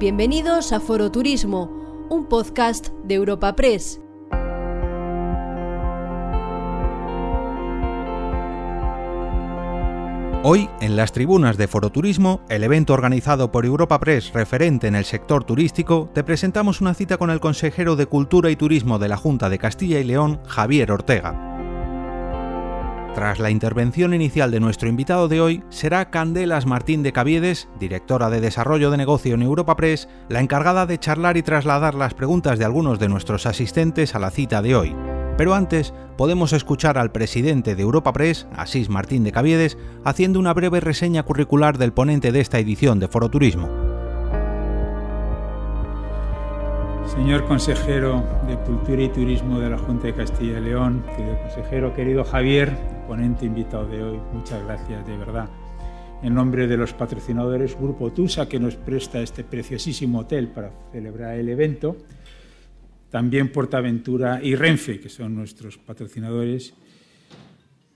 Bienvenidos a Foro Turismo, un podcast de Europa Press. Hoy, en las tribunas de Foro Turismo, el evento organizado por Europa Press referente en el sector turístico, te presentamos una cita con el consejero de Cultura y Turismo de la Junta de Castilla y León, Javier Ortega. Tras la intervención inicial de nuestro invitado de hoy, será Candelas Martín de Caviedes, directora de Desarrollo de Negocio en Europa Press, la encargada de charlar y trasladar las preguntas de algunos de nuestros asistentes a la cita de hoy. Pero antes, podemos escuchar al presidente de Europa Press, Asís Martín de Caviedes, haciendo una breve reseña curricular del ponente de esta edición de Foro Turismo. Señor consejero de Cultura y Turismo de la Junta de Castilla y León, querido consejero, querido Javier, ponente invitado de hoy, muchas gracias de verdad. En nombre de los patrocinadores Grupo Tusa, que nos presta este preciosísimo hotel para celebrar el evento, también Portaventura y Renfe, que son nuestros patrocinadores,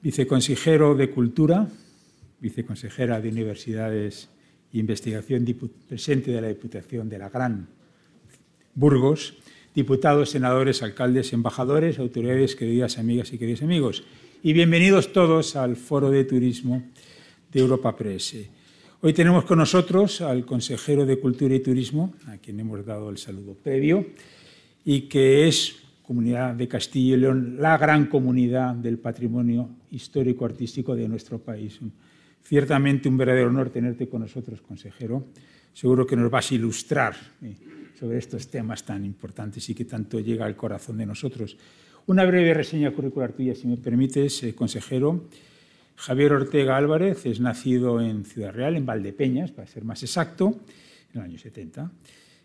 viceconsejero de Cultura, viceconsejera de Universidades e Investigación, presente de la Diputación de la Gran Burgos, diputados, senadores, alcaldes, embajadores, autoridades, queridas amigas y queridos amigos. Y bienvenidos todos al Foro de Turismo de Europa Press. Hoy tenemos con nosotros al consejero de Cultura y Turismo, a quien hemos dado el saludo previo, y que es Comunidad de Castilla y León, la gran comunidad del patrimonio histórico-artístico de nuestro país. Ciertamente un verdadero honor tenerte con nosotros, consejero. Seguro que nos vas a ilustrar eh, sobre estos temas tan importantes y que tanto llega al corazón de nosotros. Una breve reseña curricular tuya, si me permites, eh, consejero. Javier Ortega Álvarez es nacido en Ciudad Real, en Valdepeñas, para ser más exacto, en el año 70.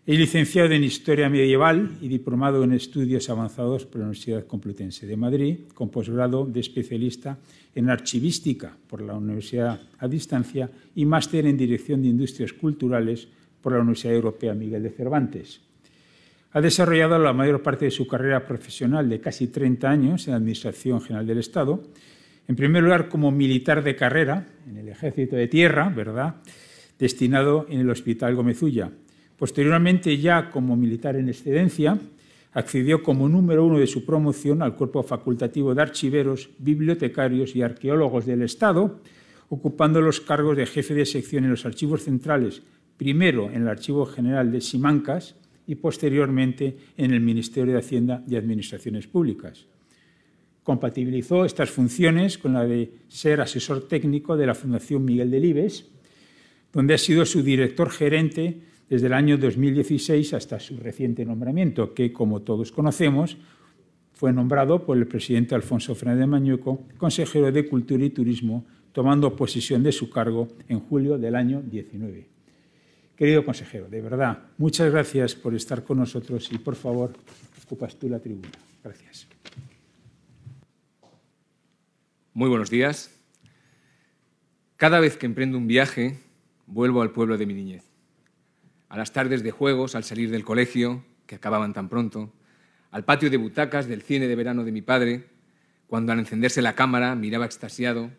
Es licenciado en Historia Medieval y diplomado en Estudios Avanzados por la Universidad Complutense de Madrid, con posgrado de especialista en Archivística por la Universidad a Distancia y máster en Dirección de Industrias Culturales por la Universidad Europea Miguel de Cervantes. Ha desarrollado la mayor parte de su carrera profesional de casi 30 años en la Administración General del Estado, en primer lugar como militar de carrera en el Ejército de Tierra, ¿verdad?, destinado en el Hospital Gómezulla. Posteriormente, ya como militar en excedencia, accedió como número uno de su promoción al cuerpo facultativo de archiveros, bibliotecarios y arqueólogos del Estado, ocupando los cargos de jefe de sección en los archivos centrales primero en el Archivo General de Simancas y posteriormente en el Ministerio de Hacienda y Administraciones Públicas. Compatibilizó estas funciones con la de ser asesor técnico de la Fundación Miguel Delibes, donde ha sido su director gerente desde el año 2016 hasta su reciente nombramiento, que, como todos conocemos, fue nombrado por el presidente Alfonso Fernández Mañueco consejero de Cultura y Turismo, tomando posesión de su cargo en julio del año 19. Querido consejero, de verdad, muchas gracias por estar con nosotros y por favor, ocupas tú la tribuna. Gracias. Muy buenos días. Cada vez que emprendo un viaje, vuelvo al pueblo de mi niñez. A las tardes de juegos, al salir del colegio, que acababan tan pronto, al patio de butacas del cine de verano de mi padre, cuando al encenderse la cámara miraba extasiado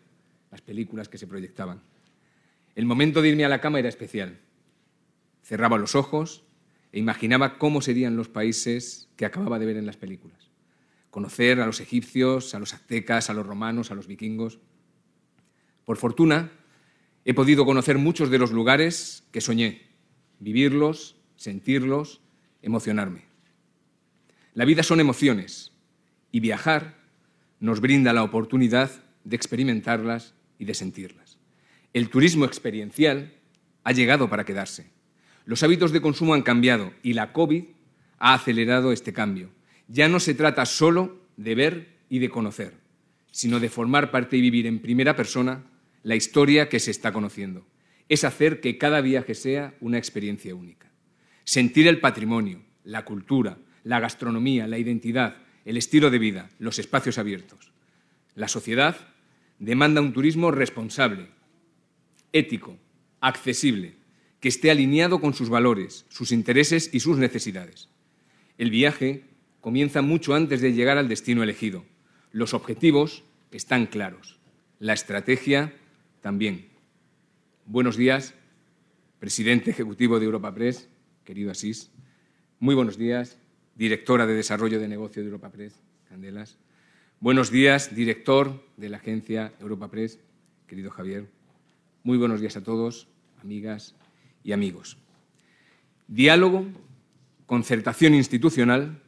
las películas que se proyectaban. El momento de irme a la cama era especial Cerraba los ojos e imaginaba cómo serían los países que acababa de ver en las películas. Conocer a los egipcios, a los aztecas, a los romanos, a los vikingos. Por fortuna, he podido conocer muchos de los lugares que soñé, vivirlos, sentirlos, emocionarme. La vida son emociones y viajar nos brinda la oportunidad de experimentarlas y de sentirlas. El turismo experiencial ha llegado para quedarse. Los hábitos de consumo han cambiado y la COVID ha acelerado este cambio. Ya no se trata solo de ver y de conocer, sino de formar parte y vivir en primera persona la historia que se está conociendo. Es hacer que cada viaje sea una experiencia única. Sentir el patrimonio, la cultura, la gastronomía, la identidad, el estilo de vida, los espacios abiertos. La sociedad demanda un turismo responsable, ético, accesible, que esté alineado con sus valores, sus intereses y sus necesidades. El viaje comienza mucho antes de llegar al destino elegido. Los objetivos están claros. La estrategia también. Buenos días, presidente ejecutivo de Europa Press, querido Asís. Muy buenos días, directora de Desarrollo de Negocio de Europa Press, Candelas. Buenos días, director de la agencia Europa Press, querido Javier. Muy buenos días a todos, amigas y amigos. Diálogo, concertación institucional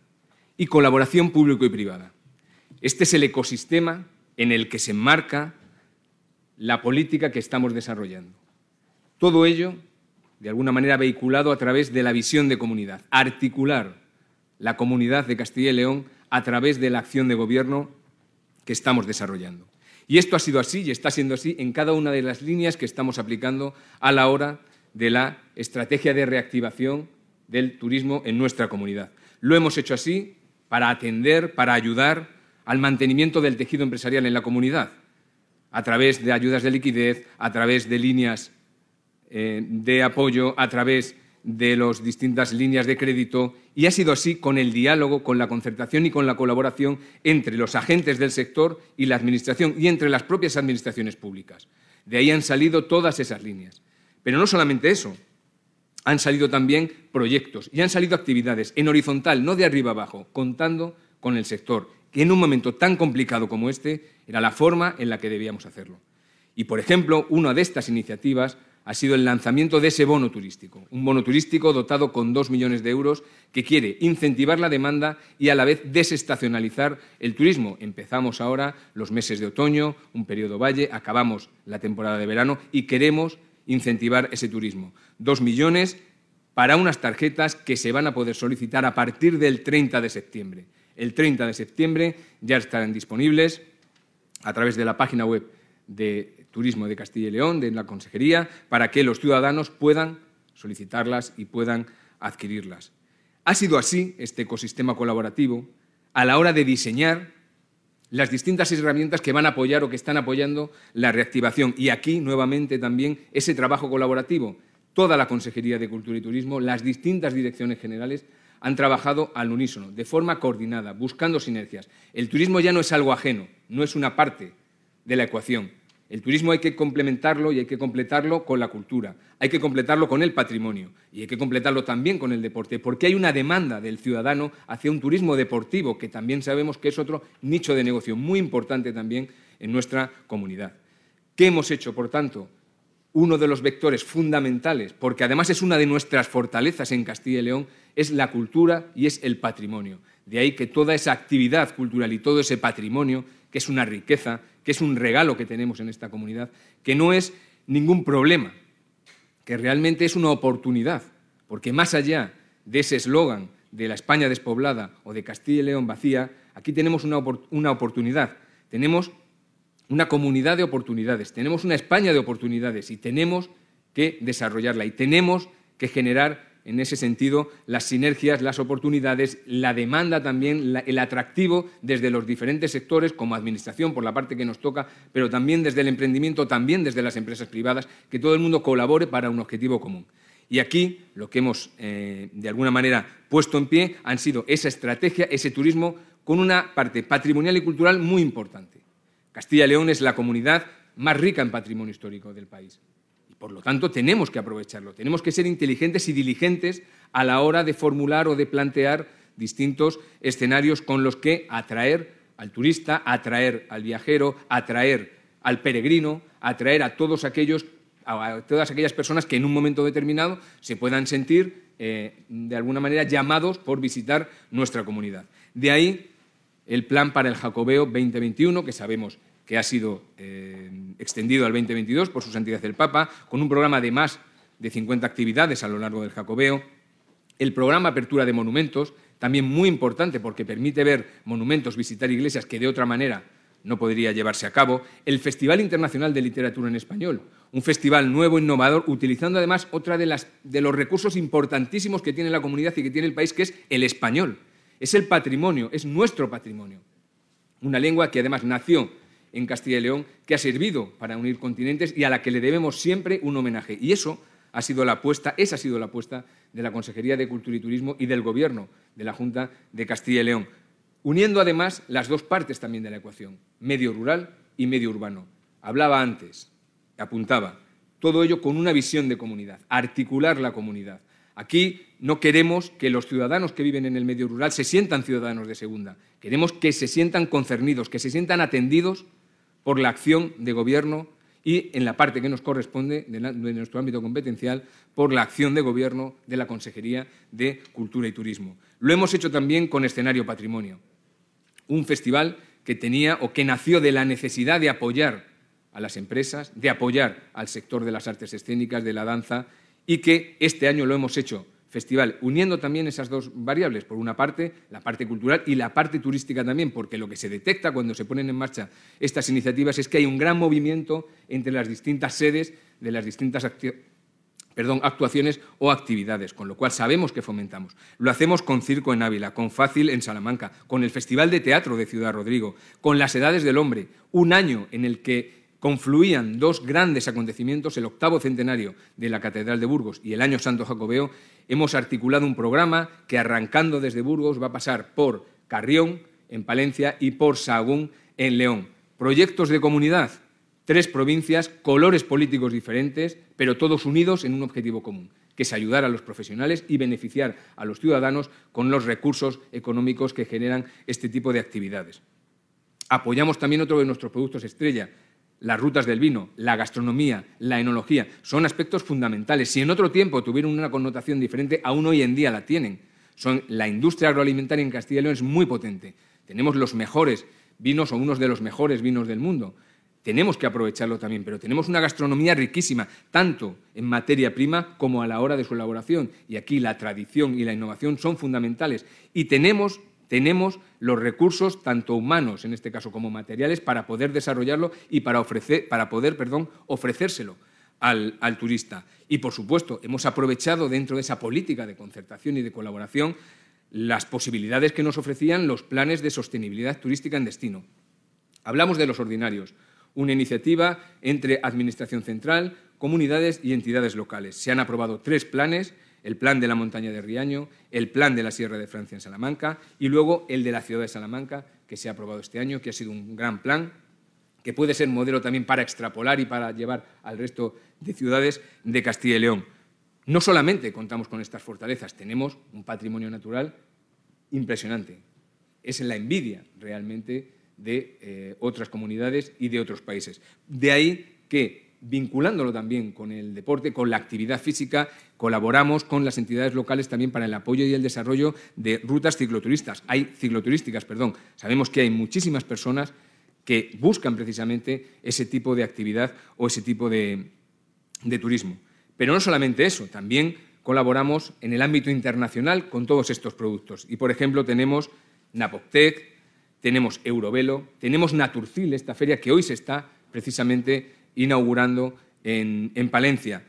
y colaboración público y privada. Este es el ecosistema en el que se enmarca la política que estamos desarrollando. Todo ello, de alguna manera, vehiculado a través de la visión de comunidad, articular la comunidad de Castilla y León a través de la acción de gobierno que estamos desarrollando. Y esto ha sido así y está siendo así en cada una de las líneas que estamos aplicando a la hora de la estrategia de reactivación del turismo en nuestra comunidad. Lo hemos hecho así para atender, para ayudar al mantenimiento del tejido empresarial en la comunidad, a través de ayudas de liquidez, a través de líneas eh, de apoyo, a través de las distintas líneas de crédito y ha sido así con el diálogo, con la concertación y con la colaboración entre los agentes del sector y la Administración y entre las propias administraciones públicas. De ahí han salido todas esas líneas. Pero no solamente eso, han salido también proyectos y han salido actividades en horizontal, no de arriba abajo, contando con el sector, que en un momento tan complicado como este era la forma en la que debíamos hacerlo. Y, por ejemplo, una de estas iniciativas ha sido el lanzamiento de ese bono turístico, un bono turístico dotado con dos millones de euros que quiere incentivar la demanda y a la vez desestacionalizar el turismo. Empezamos ahora los meses de otoño, un periodo valle, acabamos la temporada de verano y queremos incentivar ese turismo. Dos millones para unas tarjetas que se van a poder solicitar a partir del 30 de septiembre. El 30 de septiembre ya estarán disponibles a través de la página web de Turismo de Castilla y León, de la Consejería, para que los ciudadanos puedan solicitarlas y puedan adquirirlas. Ha sido así este ecosistema colaborativo a la hora de diseñar las distintas herramientas que van a apoyar o que están apoyando la reactivación. Y aquí, nuevamente, también ese trabajo colaborativo. Toda la Consejería de Cultura y Turismo, las distintas direcciones generales han trabajado al unísono, de forma coordinada, buscando sinergias. El turismo ya no es algo ajeno, no es una parte de la ecuación. El turismo hay que complementarlo y hay que completarlo con la cultura, hay que completarlo con el patrimonio y hay que completarlo también con el deporte, porque hay una demanda del ciudadano hacia un turismo deportivo, que también sabemos que es otro nicho de negocio muy importante también en nuestra comunidad. ¿Qué hemos hecho, por tanto? Uno de los vectores fundamentales, porque además es una de nuestras fortalezas en Castilla y León, es la cultura y es el patrimonio. De ahí que toda esa actividad cultural y todo ese patrimonio, que es una riqueza, que es un regalo que tenemos en esta comunidad, que no es ningún problema, que realmente es una oportunidad, porque más allá de ese eslogan de la España despoblada o de Castilla y León vacía, aquí tenemos una, una oportunidad, tenemos una comunidad de oportunidades, tenemos una España de oportunidades y tenemos que desarrollarla y tenemos que generar en ese sentido las sinergias, las oportunidades, la demanda también, el atractivo desde los diferentes sectores, como administración, por la parte que nos toca, pero también desde el emprendimiento, también desde las empresas privadas, que todo el mundo colabore para un objetivo común. Y aquí lo que hemos, eh, de alguna manera, puesto en pie han sido esa estrategia, ese turismo, con una parte patrimonial y cultural muy importante. Castilla y León es la comunidad más rica en patrimonio histórico del país. Por lo tanto, tenemos que aprovecharlo, tenemos que ser inteligentes y diligentes a la hora de formular o de plantear distintos escenarios con los que atraer al turista, atraer al viajero, atraer al peregrino, atraer a todos aquellos a todas aquellas personas que en un momento determinado se puedan sentir eh, de alguna manera llamados por visitar nuestra comunidad. De ahí el plan para el Jacobeo 2021, que sabemos que ha sido eh, extendido al 2022 por su santidad el Papa, con un programa de más de 50 actividades a lo largo del Jacobeo. El programa Apertura de Monumentos, también muy importante porque permite ver monumentos, visitar iglesias que de otra manera no podría llevarse a cabo. El Festival Internacional de Literatura en Español, un festival nuevo, innovador, utilizando además otra de, de los recursos importantísimos que tiene la comunidad y que tiene el país, que es el español. Es el patrimonio, es nuestro patrimonio. Una lengua que además nació en Castilla y León que ha servido para unir continentes y a la que le debemos siempre un homenaje. Y eso ha sido la apuesta, esa ha sido la apuesta de la Consejería de Cultura y Turismo y del Gobierno de la Junta de Castilla y León, uniendo además las dos partes también de la ecuación, medio rural y medio urbano. Hablaba antes, apuntaba, todo ello con una visión de comunidad, articular la comunidad, Aquí no queremos que los ciudadanos que viven en el medio rural se sientan ciudadanos de segunda. Queremos que se sientan concernidos, que se sientan atendidos por la acción de gobierno y, en la parte que nos corresponde de, nuestro ámbito competencial, por la acción de gobierno de la Consejería de Cultura y Turismo. Lo hemos hecho también con Escenario Patrimonio, un festival que tenía o que nació de la necesidad de apoyar a las empresas, de apoyar al sector de las artes escénicas, de la danza, y que este año lo hemos hecho festival, uniendo también esas dos variables, por una parte, la parte cultural y la parte turística también, porque lo que se detecta cuando se ponen en marcha estas iniciativas es que hay un gran movimiento entre las distintas sedes de las distintas actuaciones o actividades, con lo cual sabemos que fomentamos. Lo hacemos con Circo en Ávila, con Fácil en Salamanca, con el Festival de Teatro de Ciudad Rodrigo, con las Edades del Hombre, un año en el que confluían dos grandes acontecimientos, el octavo centenario de la Catedral de Burgos y el Año Santo Jacobeo, hemos articulado un programa que arrancando desde Burgos va a pasar por Carrión, en Palencia, y por Sahagún, en León. Proyectos de comunidad, tres provincias, colores políticos diferentes, pero todos unidos en un objetivo común, que es ayudar a los profesionales y beneficiar a los ciudadanos con los recursos económicos que generan este tipo de actividades. Apoyamos también otro de nuestros productos estrella, las rutas del vino, la gastronomía, la enología, son aspectos fundamentales. Si en otro tiempo tuvieron una connotación diferente, aún hoy en día la tienen. Son, la industria agroalimentaria en Castilla y León es muy potente. Tenemos los mejores vinos o unos de los mejores vinos del mundo. Tenemos que aprovecharlo también, pero tenemos una gastronomía riquísima, tanto en materia prima como a la hora de su elaboración. Y aquí la tradición y la innovación son fundamentales. Y tenemos tenemos los recursos, tanto humanos en este caso como materiales, para poder desarrollarlo y para, ofrecer, para poder perdón, ofrecérselo al, al, turista. Y, por supuesto, hemos aprovechado dentro de esa política de concertación y de colaboración las posibilidades que nos ofrecían los planes de sostenibilidad turística en destino. Hablamos de los ordinarios, una iniciativa entre Administración Central, comunidades y entidades locales. Se han aprobado tres planes el plan de la montaña de Riaño, el plan de la Sierra de Francia en Salamanca y luego el de la ciudad de Salamanca, que se ha aprobado este año, que ha sido un gran plan, que puede ser modelo también para extrapolar y para llevar al resto de ciudades de Castilla y León. No solamente contamos con estas fortalezas, tenemos un patrimonio natural impresionante. Es la envidia realmente de eh, otras comunidades y de otros países. De ahí que vinculándolo también con el deporte, con la actividad física, colaboramos con las entidades locales también para el apoyo y el desarrollo de rutas cicloturistas. Hay cicloturísticas, perdón. Sabemos que hay muchísimas personas que buscan precisamente ese tipo de actividad o ese tipo de, de turismo. Pero no solamente eso, también colaboramos en el ámbito internacional con todos estos productos. Y, por ejemplo, tenemos Napoctec, tenemos Eurovelo, tenemos Naturcil, esta feria que hoy se está precisamente inaugurando en, Palencia.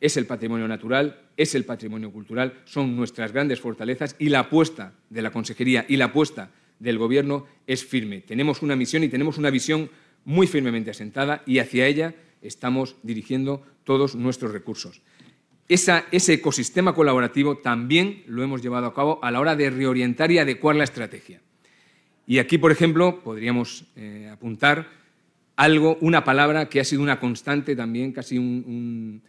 Es el patrimonio natural, es el patrimonio cultural, son nuestras grandes fortalezas y la apuesta de la Consejería y la apuesta del Gobierno es firme. Tenemos una misión y tenemos una visión muy firmemente asentada y hacia ella estamos dirigiendo todos nuestros recursos. ese ecosistema colaborativo también lo hemos llevado a cabo a la hora de reorientar y adecuar la estrategia. Y aquí, por ejemplo, podríamos eh, apuntar algo, una palabra que ha sido una constante también, casi un,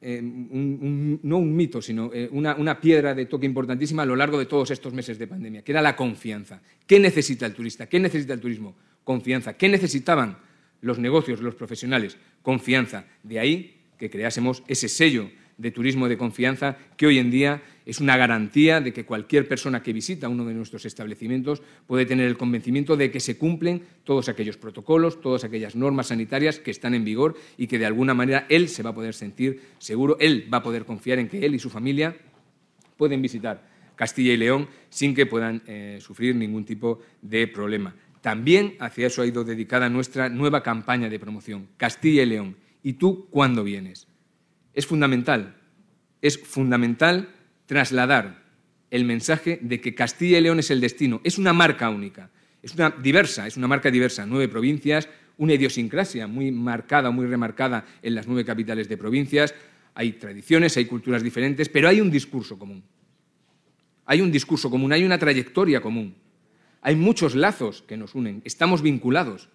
eh, no un mito, sino eh, una, una, piedra de toque importantísima a lo largo de todos estos meses de pandemia, que era la confianza. ¿Qué necesita el turista? ¿Qué necesita el turismo? Confianza. ¿Qué necesitaban los negocios, los profesionales? Confianza. De ahí que creásemos ese sello de turismo de confianza que hoy en día es una garantía de que cualquier persona que visita uno de nuestros establecimientos puede tener el convencimiento de que se cumplen todos aquellos protocolos, todas aquellas normas sanitarias que están en vigor y que de alguna manera él se va a poder sentir seguro, él va a poder confiar en que él y su familia pueden visitar Castilla y León sin que puedan eh, sufrir ningún tipo de problema. También hacia eso ha ido dedicada nuestra nueva campaña de promoción, Castilla y León. ¿Y tú cuándo vienes? Es fundamental, es fundamental trasladar el mensaje de que Castilla y León es el destino. Es una marca única, es una diversa, es una marca diversa. Nueve provincias, una idiosincrasia muy marcada, muy remarcada en las nueve capitales de provincias. Hay tradiciones, hay culturas diferentes, pero hay un discurso común. Hay un discurso común, hay una trayectoria común. Hay muchos lazos que nos unen, estamos vinculados.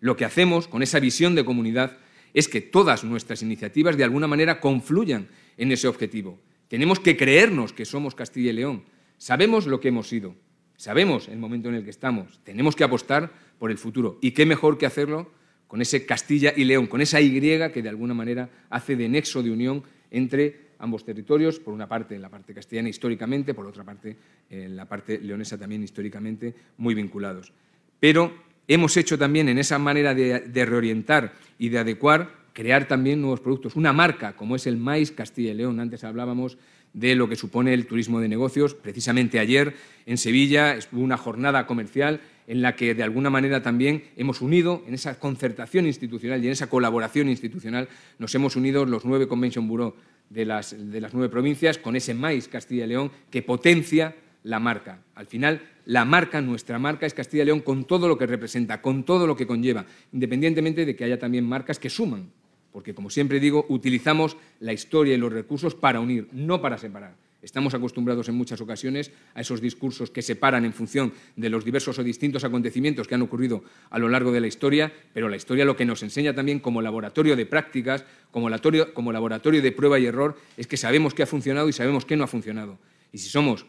Lo que hacemos con esa visión de comunidad es que todas nuestras iniciativas de alguna manera confluyan en ese objetivo Tenemos que creernos que somos Castilla y León. Sabemos lo que hemos sido, sabemos el momento en el que estamos. Tenemos que apostar por el futuro. ¿Y qué mejor que hacerlo con ese Castilla y León, con esa Y que de alguna manera hace de nexo de unión entre ambos territorios, por una parte en la parte castellana históricamente, por otra parte en la parte leonesa también históricamente muy vinculados. Pero hemos hecho también en esa manera de, reorientar y de adecuar, crear también nuevos productos. Una marca como es el maíz Castilla y León, antes hablábamos de lo que supone el turismo de negocios. Precisamente ayer en Sevilla estuvo una jornada comercial en la que de alguna manera también hemos unido, en esa concertación institucional y en esa colaboración institucional, nos hemos unido los nueve Convention Bureau de las, de las nueve provincias con ese maíz Castilla y León que potencia la marca. Al final, la marca, nuestra marca es Castilla y León con todo lo que representa, con todo lo que conlleva, independientemente de que haya también marcas que suman, porque como siempre digo, utilizamos la historia y los recursos para unir, no para separar. Estamos acostumbrados en muchas ocasiones a esos discursos que separan en función de los diversos o distintos acontecimientos que han ocurrido a lo largo de la historia, pero la historia lo que nos enseña también como laboratorio de prácticas, como laboratorio, de prueba y error, es que sabemos qué ha funcionado y sabemos qué no ha funcionado. Y si somos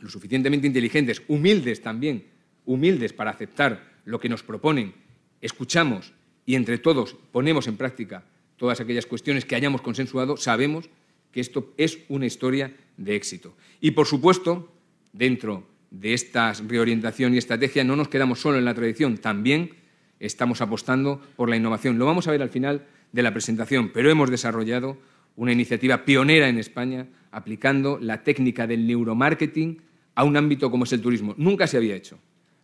lo suficientemente inteligentes, humildes también, humildes para aceptar lo que nos proponen, escuchamos y entre todos ponemos en práctica todas aquellas cuestiones que hayamos consensuado, sabemos que esto es una historia de éxito. Y, por supuesto, dentro de esta reorientación y estrategia no nos quedamos solo en la tradición, también estamos apostando por la innovación. Lo vamos a ver al final de la presentación, pero hemos desarrollado una iniciativa pionera en España aplicando la técnica del neuromarketing a un ámbito como es el turismo. Nunca se había hecho.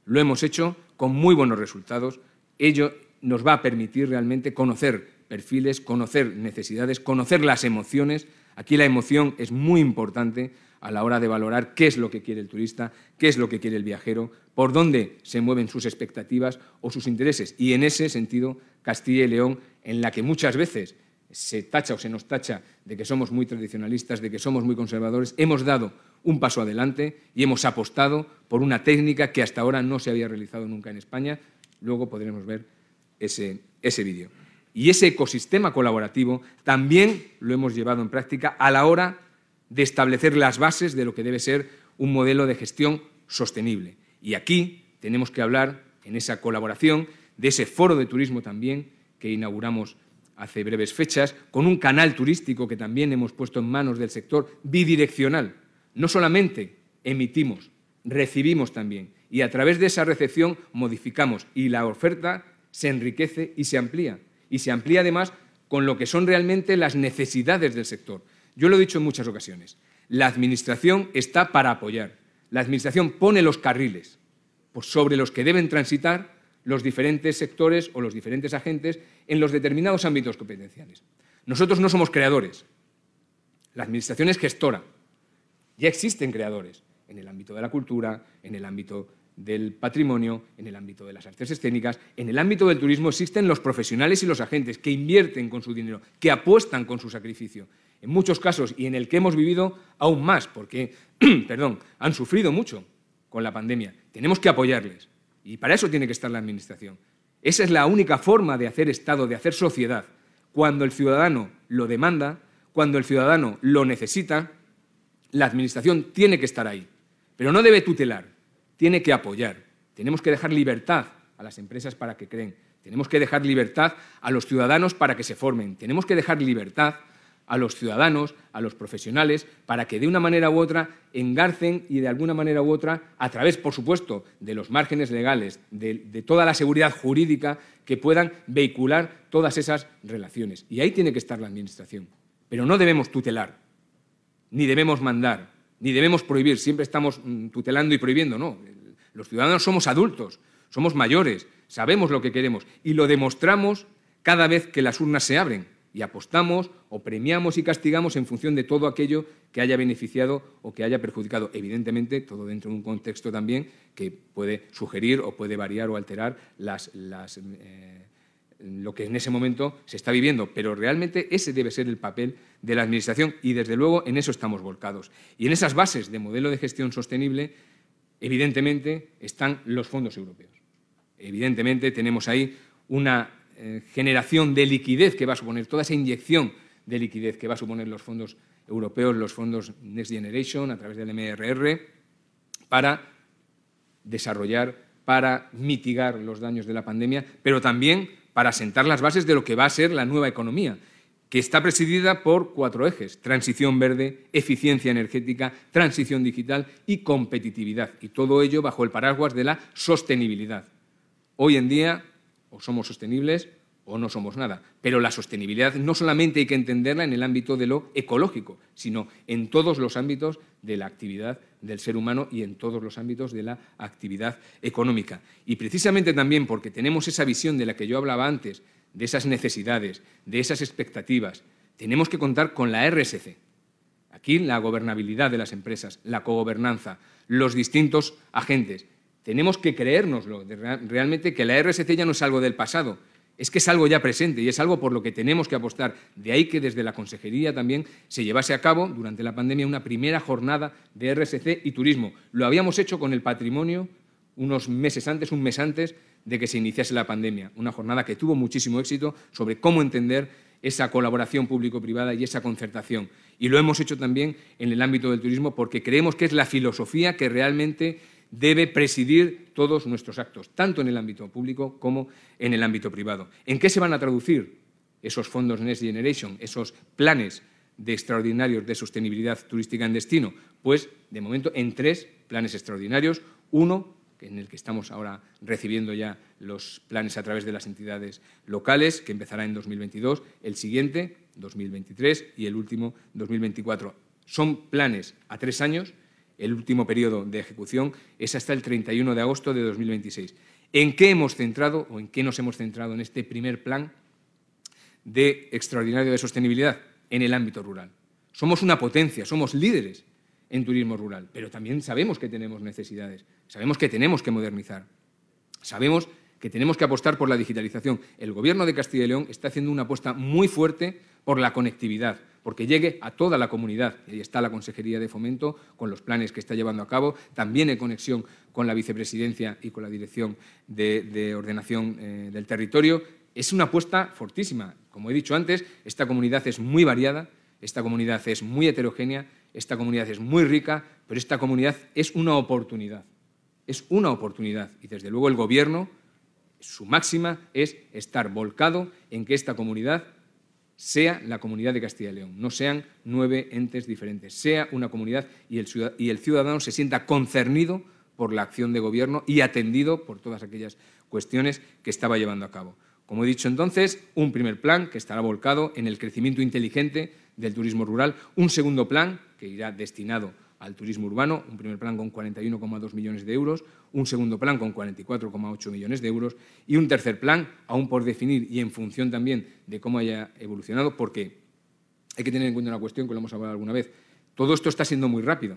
Lo hemos hecho con muy buenos resultados. Ello nos va a permitir realmente conocer perfiles, conocer necesidades, conocer las emociones. Aquí la emoción es muy importante a la hora de valorar qué es lo que quiere el turista, qué es lo que quiere el viajero, por dónde se mueven sus expectativas o sus intereses. Y en ese sentido, Castilla y León, en la que muchas veces se tacha o se nos tacha de que somos muy tradicionalistas, de que somos muy conservadores, hemos dado un paso adelante y hemos apostado por una técnica que hasta ahora no se había realizado nunca en España. Luego podremos ver ese, ese vídeo. Y ese ecosistema colaborativo también lo hemos llevado en práctica a la hora de establecer las bases de lo que debe ser un modelo de gestión sostenible. Y aquí tenemos que hablar, en esa colaboración, de ese foro de turismo también que inauguramos hace breves fechas, con un canal turístico que también hemos puesto en manos del sector bidireccional. No solamente emitimos, recibimos también. Y a través de esa recepción modificamos y la oferta se enriquece y se amplía. Y se amplía además con lo que son realmente las necesidades del sector. Yo lo he dicho en muchas ocasiones. La Administración está para apoyar. La Administración pone los carriles sobre los que deben transitar los diferentes sectores o los diferentes agentes en los determinados ámbitos competenciales. Nosotros no somos creadores. La Administración es gestora. Ya existen creadores en el ámbito de la cultura, en el ámbito del patrimonio, en el ámbito de las artes escénicas, en el ámbito del turismo existen los profesionales y los agentes que invierten con su dinero, que apuestan con su sacrificio. En muchos casos, y en el que hemos vivido aún más, porque perdón, han sufrido mucho con la pandemia, tenemos que apoyarles. Y para eso tiene que estar la Administración. Esa es la única forma de hacer Estado, de hacer sociedad. Cuando el ciudadano lo demanda, cuando el ciudadano lo necesita, la Administración tiene que estar ahí. Pero no debe tutelar, tiene que apoyar. Tenemos que dejar libertad a las empresas para que creen. Tenemos que dejar libertad a los ciudadanos para que se formen. Tenemos que dejar libertad a los ciudadanos, a los profesionales, para que de una manera u otra engarcen y de alguna manera u otra, a través, por supuesto, de los márgenes legales, de, toda la seguridad jurídica, que puedan vehicular todas esas relaciones. Y ahí tiene que estar la Administración. Pero no debemos tutelar, ni debemos mandar, ni debemos prohibir. Siempre estamos mm, tutelando y prohibiendo, no. Los ciudadanos somos adultos, somos mayores, sabemos lo que queremos y lo demostramos cada vez que las urnas se abren y apostamos o premiamos y castigamos en función de todo aquello que haya beneficiado o que haya perjudicado. Evidentemente, todo dentro de un contexto también que puede sugerir o puede variar o alterar eh, lo que en ese momento se está viviendo, pero realmente ese debe ser el papel de la Administración y, desde luego, en eso estamos volcados. Y en esas bases de modelo de gestión sostenible, evidentemente, están los fondos europeos. Evidentemente, tenemos ahí una eh, generación de liquidez que va a suponer, toda esa inyección de liquidez que va a suponer los fondos europeos, los fondos Next Generation, a través del MRR, para desarrollar, para mitigar los daños de la pandemia, pero también para sentar las bases de lo que va a ser la nueva economía, que está presidida por cuatro ejes, transición verde, eficiencia energética, transición digital y competitividad, y todo ello bajo el paraguas de la sostenibilidad. Hoy en día, o somos sostenibles o no somos nada. Pero la sostenibilidad no solamente hay que entenderla en el ámbito de lo ecológico, sino en todos los ámbitos de la actividad del ser humano y en todos los ámbitos de la actividad económica. Y precisamente también porque tenemos esa visión de la que yo hablaba antes, de esas necesidades, de esas expectativas, tenemos que contar con la RSC. Aquí la gobernabilidad de las empresas, la cogobernanza, los distintos agentes. Tenemos que creérnoslo, realmente que la RSC ya no es algo del pasado, es que es algo ya presente y es algo por lo que tenemos que apostar. De ahí que desde la Consejería también se llevase a cabo durante la pandemia una primera jornada de RSC y turismo. Lo habíamos hecho con el patrimonio unos meses antes, un mes antes de que se iniciase la pandemia. Una jornada que tuvo muchísimo éxito sobre cómo entender esa colaboración público-privada y esa concertación. Y lo hemos hecho también en el ámbito del turismo porque creemos que es la filosofía que realmente debe presidir todos nuestros actos, tanto en el ámbito público como en el ámbito privado. ¿En qué se van a traducir esos fondos Next Generation, esos planes de extraordinarios de sostenibilidad turística en destino? Pues, de momento, en tres planes extraordinarios. Uno, en el que estamos ahora recibiendo ya los planes a través de las entidades locales, que empezará en 2022, el siguiente, 2023, y el último, 2024. Son planes a tres años el último periodo de ejecución es hasta el 31 de agosto de 2026. ¿En qué hemos centrado o en qué nos hemos centrado en este primer plan de extraordinario de sostenibilidad? En el ámbito rural. Somos una potencia, somos líderes en turismo rural, pero también sabemos que tenemos necesidades, sabemos que tenemos que modernizar, sabemos que tenemos que apostar por la digitalización. El Gobierno de Castilla y León está haciendo una apuesta muy fuerte por la conectividad, porque llegue a toda la comunidad. Y ahí está la Consejería de Fomento con los planes que está llevando a cabo, también en conexión con la Vicepresidencia y con la Dirección de, Ordenación eh, del Territorio. Es una apuesta fortísima. Como he dicho antes, esta comunidad es muy variada, esta comunidad es muy heterogénea, esta comunidad es muy rica, pero esta comunidad es una oportunidad. Es una oportunidad. Y desde luego el Gobierno, su máxima es estar volcado en que esta comunidad sea la comunidad de Castilla y León, no sean nueve entes diferentes, sea una comunidad y el, ciudadano se sienta concernido por la acción de gobierno y atendido por todas aquellas cuestiones que estaba llevando a cabo. Como he dicho entonces, un primer plan que estará volcado en el crecimiento inteligente del turismo rural, un segundo plan que irá destinado al turismo urbano, un primer plan con 41,2 millones de euros, un segundo plan con 44,8 millones de euros y un tercer plan, aún por definir y en función también de cómo haya evolucionado, porque hay que tener en cuenta una cuestión que lo hemos hablado alguna vez. Todo esto está siendo muy rápido.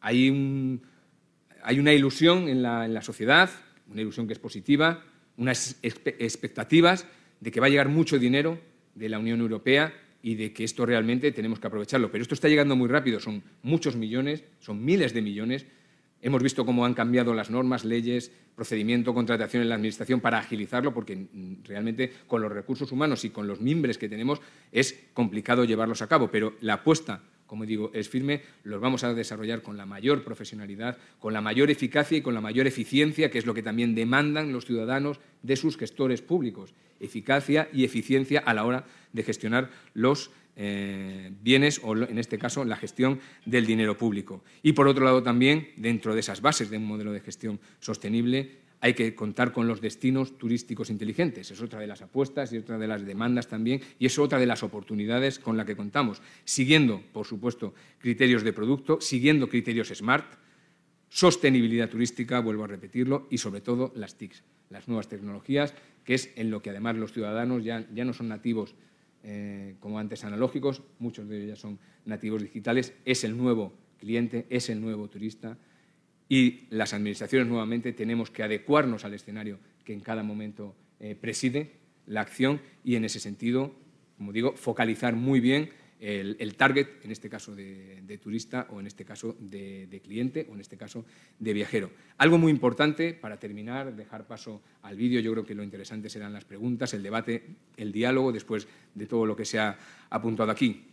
Hay, una ilusión en la, en la sociedad, una ilusión que es positiva, unas expectativas de que va a llegar mucho dinero de la Unión Europea y de que esto realmente tenemos que aprovecharlo. Pero esto está llegando muy rápido, son muchos millones, son miles de millones. Hemos visto cómo han cambiado las normas, leyes, procedimiento, contratación en la Administración para agilizarlo, porque realmente con los recursos humanos y con los mimbres que tenemos es complicado llevarlos a cabo. Pero la apuesta como digo, es firme, los vamos a desarrollar con la mayor profesionalidad, con la mayor eficacia y con la mayor eficiencia, que es lo que también demandan los ciudadanos de sus gestores públicos. Eficacia y eficiencia a la hora de gestionar los eh, bienes o, en este caso, la gestión del dinero público. Y, por otro lado, también, dentro de esas bases de un modelo de gestión sostenible, hay que contar con los destinos turísticos inteligentes. Es otra de las apuestas y otra de las demandas también y es otra de las oportunidades con la que contamos, siguiendo, por supuesto, criterios de producto, siguiendo criterios SMART, sostenibilidad turística, vuelvo a repetirlo, y sobre todo las TICs, las nuevas tecnologías, que es en lo que además los ciudadanos ya, ya no son nativos eh, como antes analógicos, muchos de ellos ya son nativos digitales, es el nuevo cliente, es el nuevo turista, y las administraciones nuevamente tenemos que adecuarnos al escenario que en cada momento eh, preside la acción y en ese sentido, como digo, focalizar muy bien el, target, en este caso de, turista o en este caso de, de, cliente o en este caso de viajero. Algo muy importante para terminar, dejar paso al vídeo, yo creo que lo interesante serán las preguntas, el debate, el diálogo después de todo lo que se ha apuntado aquí.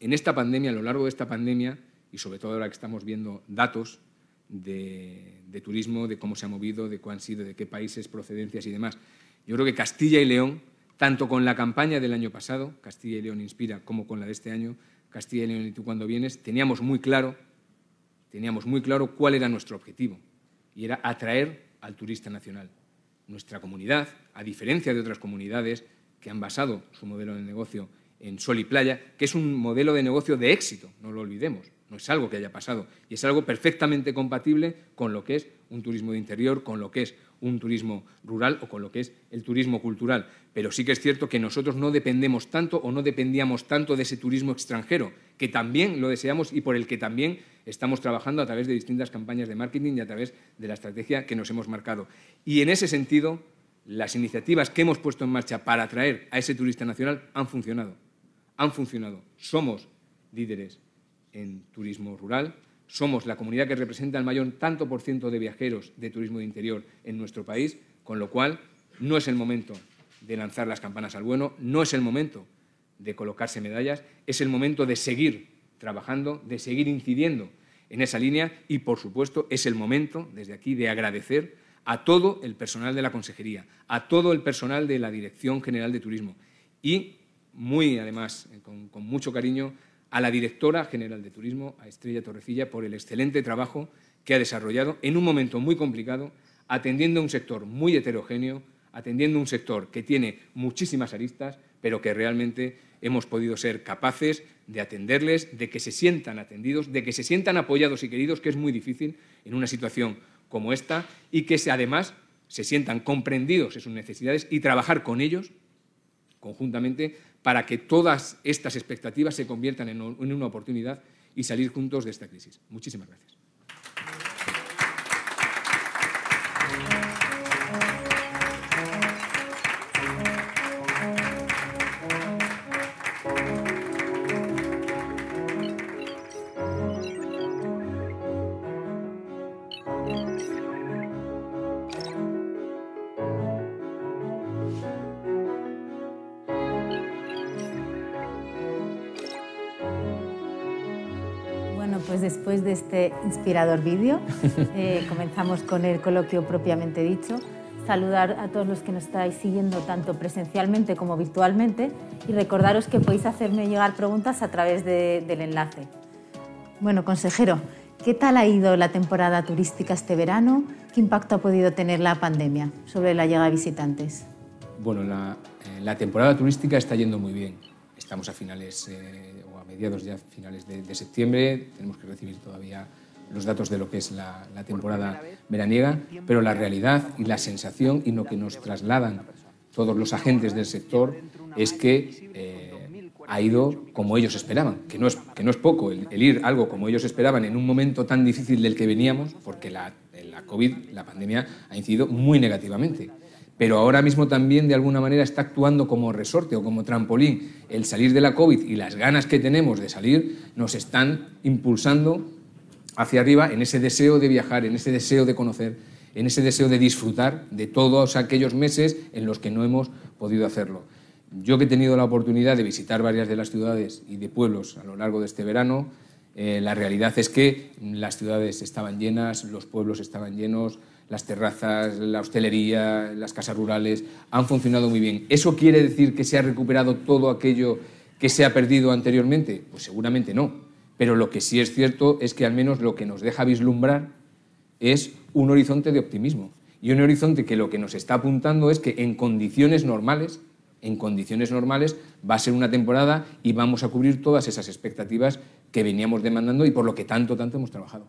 en esta pandemia, a lo largo de esta pandemia, y sobre todo ahora que estamos viendo datos de, turismo, de cómo se ha movido, de cuán han sido, de qué países, procedencias y demás, yo creo que Castilla y León, tanto con la campaña del año pasado, Castilla y León Inspira, como con la de este año, Castilla y León y tú cuando vienes, teníamos muy claro, teníamos muy claro cuál era nuestro objetivo, y era atraer al turista nacional. Nuestra comunidad, a diferencia de otras comunidades que han basado su modelo de negocio en sol y playa, que es un modelo de negocio de éxito, no lo olvidemos, no es algo que haya pasado, y es algo perfectamente compatible con lo que es un turismo de interior, con lo que es un turismo rural o con lo que es el turismo cultural. Pero sí que es cierto que nosotros no dependemos tanto o no dependíamos tanto de ese turismo extranjero, que también lo deseamos y por el que también estamos trabajando a través de distintas campañas de marketing y a través de la estrategia que nos hemos marcado. Y en ese sentido, las iniciativas que hemos puesto en marcha para atraer a ese turista nacional han funcionado. Han funcionado. Somos líderes en turismo rural, somos la comunidad que representa el mayor tanto por ciento de viajeros de turismo de interior en nuestro país, con lo cual no es el momento de lanzar las campanas al bueno, no es el momento de colocarse medallas, es el momento de seguir trabajando, de seguir incidiendo en esa línea y, por supuesto, es el momento, desde aquí, de agradecer a todo el personal de la Consejería, a todo el personal de la Dirección General de Turismo y, muy además, con, con mucho cariño, a la directora general de Turismo, a Estrella Torrecilla, por el excelente trabajo que ha desarrollado en un momento muy complicado, atendiendo a un sector muy heterogéneo, atendiendo a un sector que tiene muchísimas aristas, pero que realmente hemos podido ser capaces de atenderles, de que se sientan atendidos, de que se sientan apoyados y queridos, que es muy difícil en una situación como esta, y que además se sientan comprendidos en sus necesidades y trabajar con ellos conjuntamente para que todas estas expectativas se conviertan en una oportunidad y salir juntos de esta crisis. Muchísimas gracias. Después de este inspirador vídeo, eh, comenzamos con el coloquio propiamente dicho. Saludar a todos los que nos estáis siguiendo tanto presencialmente como virtualmente y recordaros que podéis hacerme llegar preguntas a través del enlace. Bueno, consejero, ¿qué tal ha ido la temporada turística este verano? ¿Qué impacto ha podido tener la pandemia sobre la llegada de visitantes? Bueno, la, eh, temporada turística está yendo muy bien. Estamos a finales eh, mediados ya finales de, septiembre. Tenemos que recibir todavía los datos de lo que es la, temporada veraniega, pero la realidad y la sensación y lo que nos trasladan todos los agentes del sector es que eh, ha ido como ellos esperaban, que no es, que no es poco el, ir algo como ellos esperaban en un momento tan difícil del que veníamos, porque la, la COVID, la pandemia, ha incidido muy negativamente pero ahora mismo también de alguna manera está actuando como resorte o como trampolín. El salir de la COVID y las ganas que tenemos de salir nos están impulsando hacia arriba en ese deseo de viajar, en ese deseo de conocer, en ese deseo de disfrutar de todos aquellos meses en los que no hemos podido hacerlo. Yo que he tenido la oportunidad de visitar varias de las ciudades y de pueblos a lo largo de este verano, eh, la realidad es que las ciudades estaban llenas, los pueblos estaban llenos, las terrazas, la hostelería, las casas rurales han funcionado muy bien. ¿Eso quiere decir que se ha recuperado todo aquello que se ha perdido anteriormente? Pues seguramente no. Pero lo que sí es cierto es que al menos lo que nos deja vislumbrar es un horizonte de optimismo. Y un horizonte que lo que nos está apuntando es que en condiciones normales, en condiciones normales, va a ser una temporada y vamos a cubrir todas esas expectativas que veníamos demandando y por lo que tanto, tanto hemos trabajado.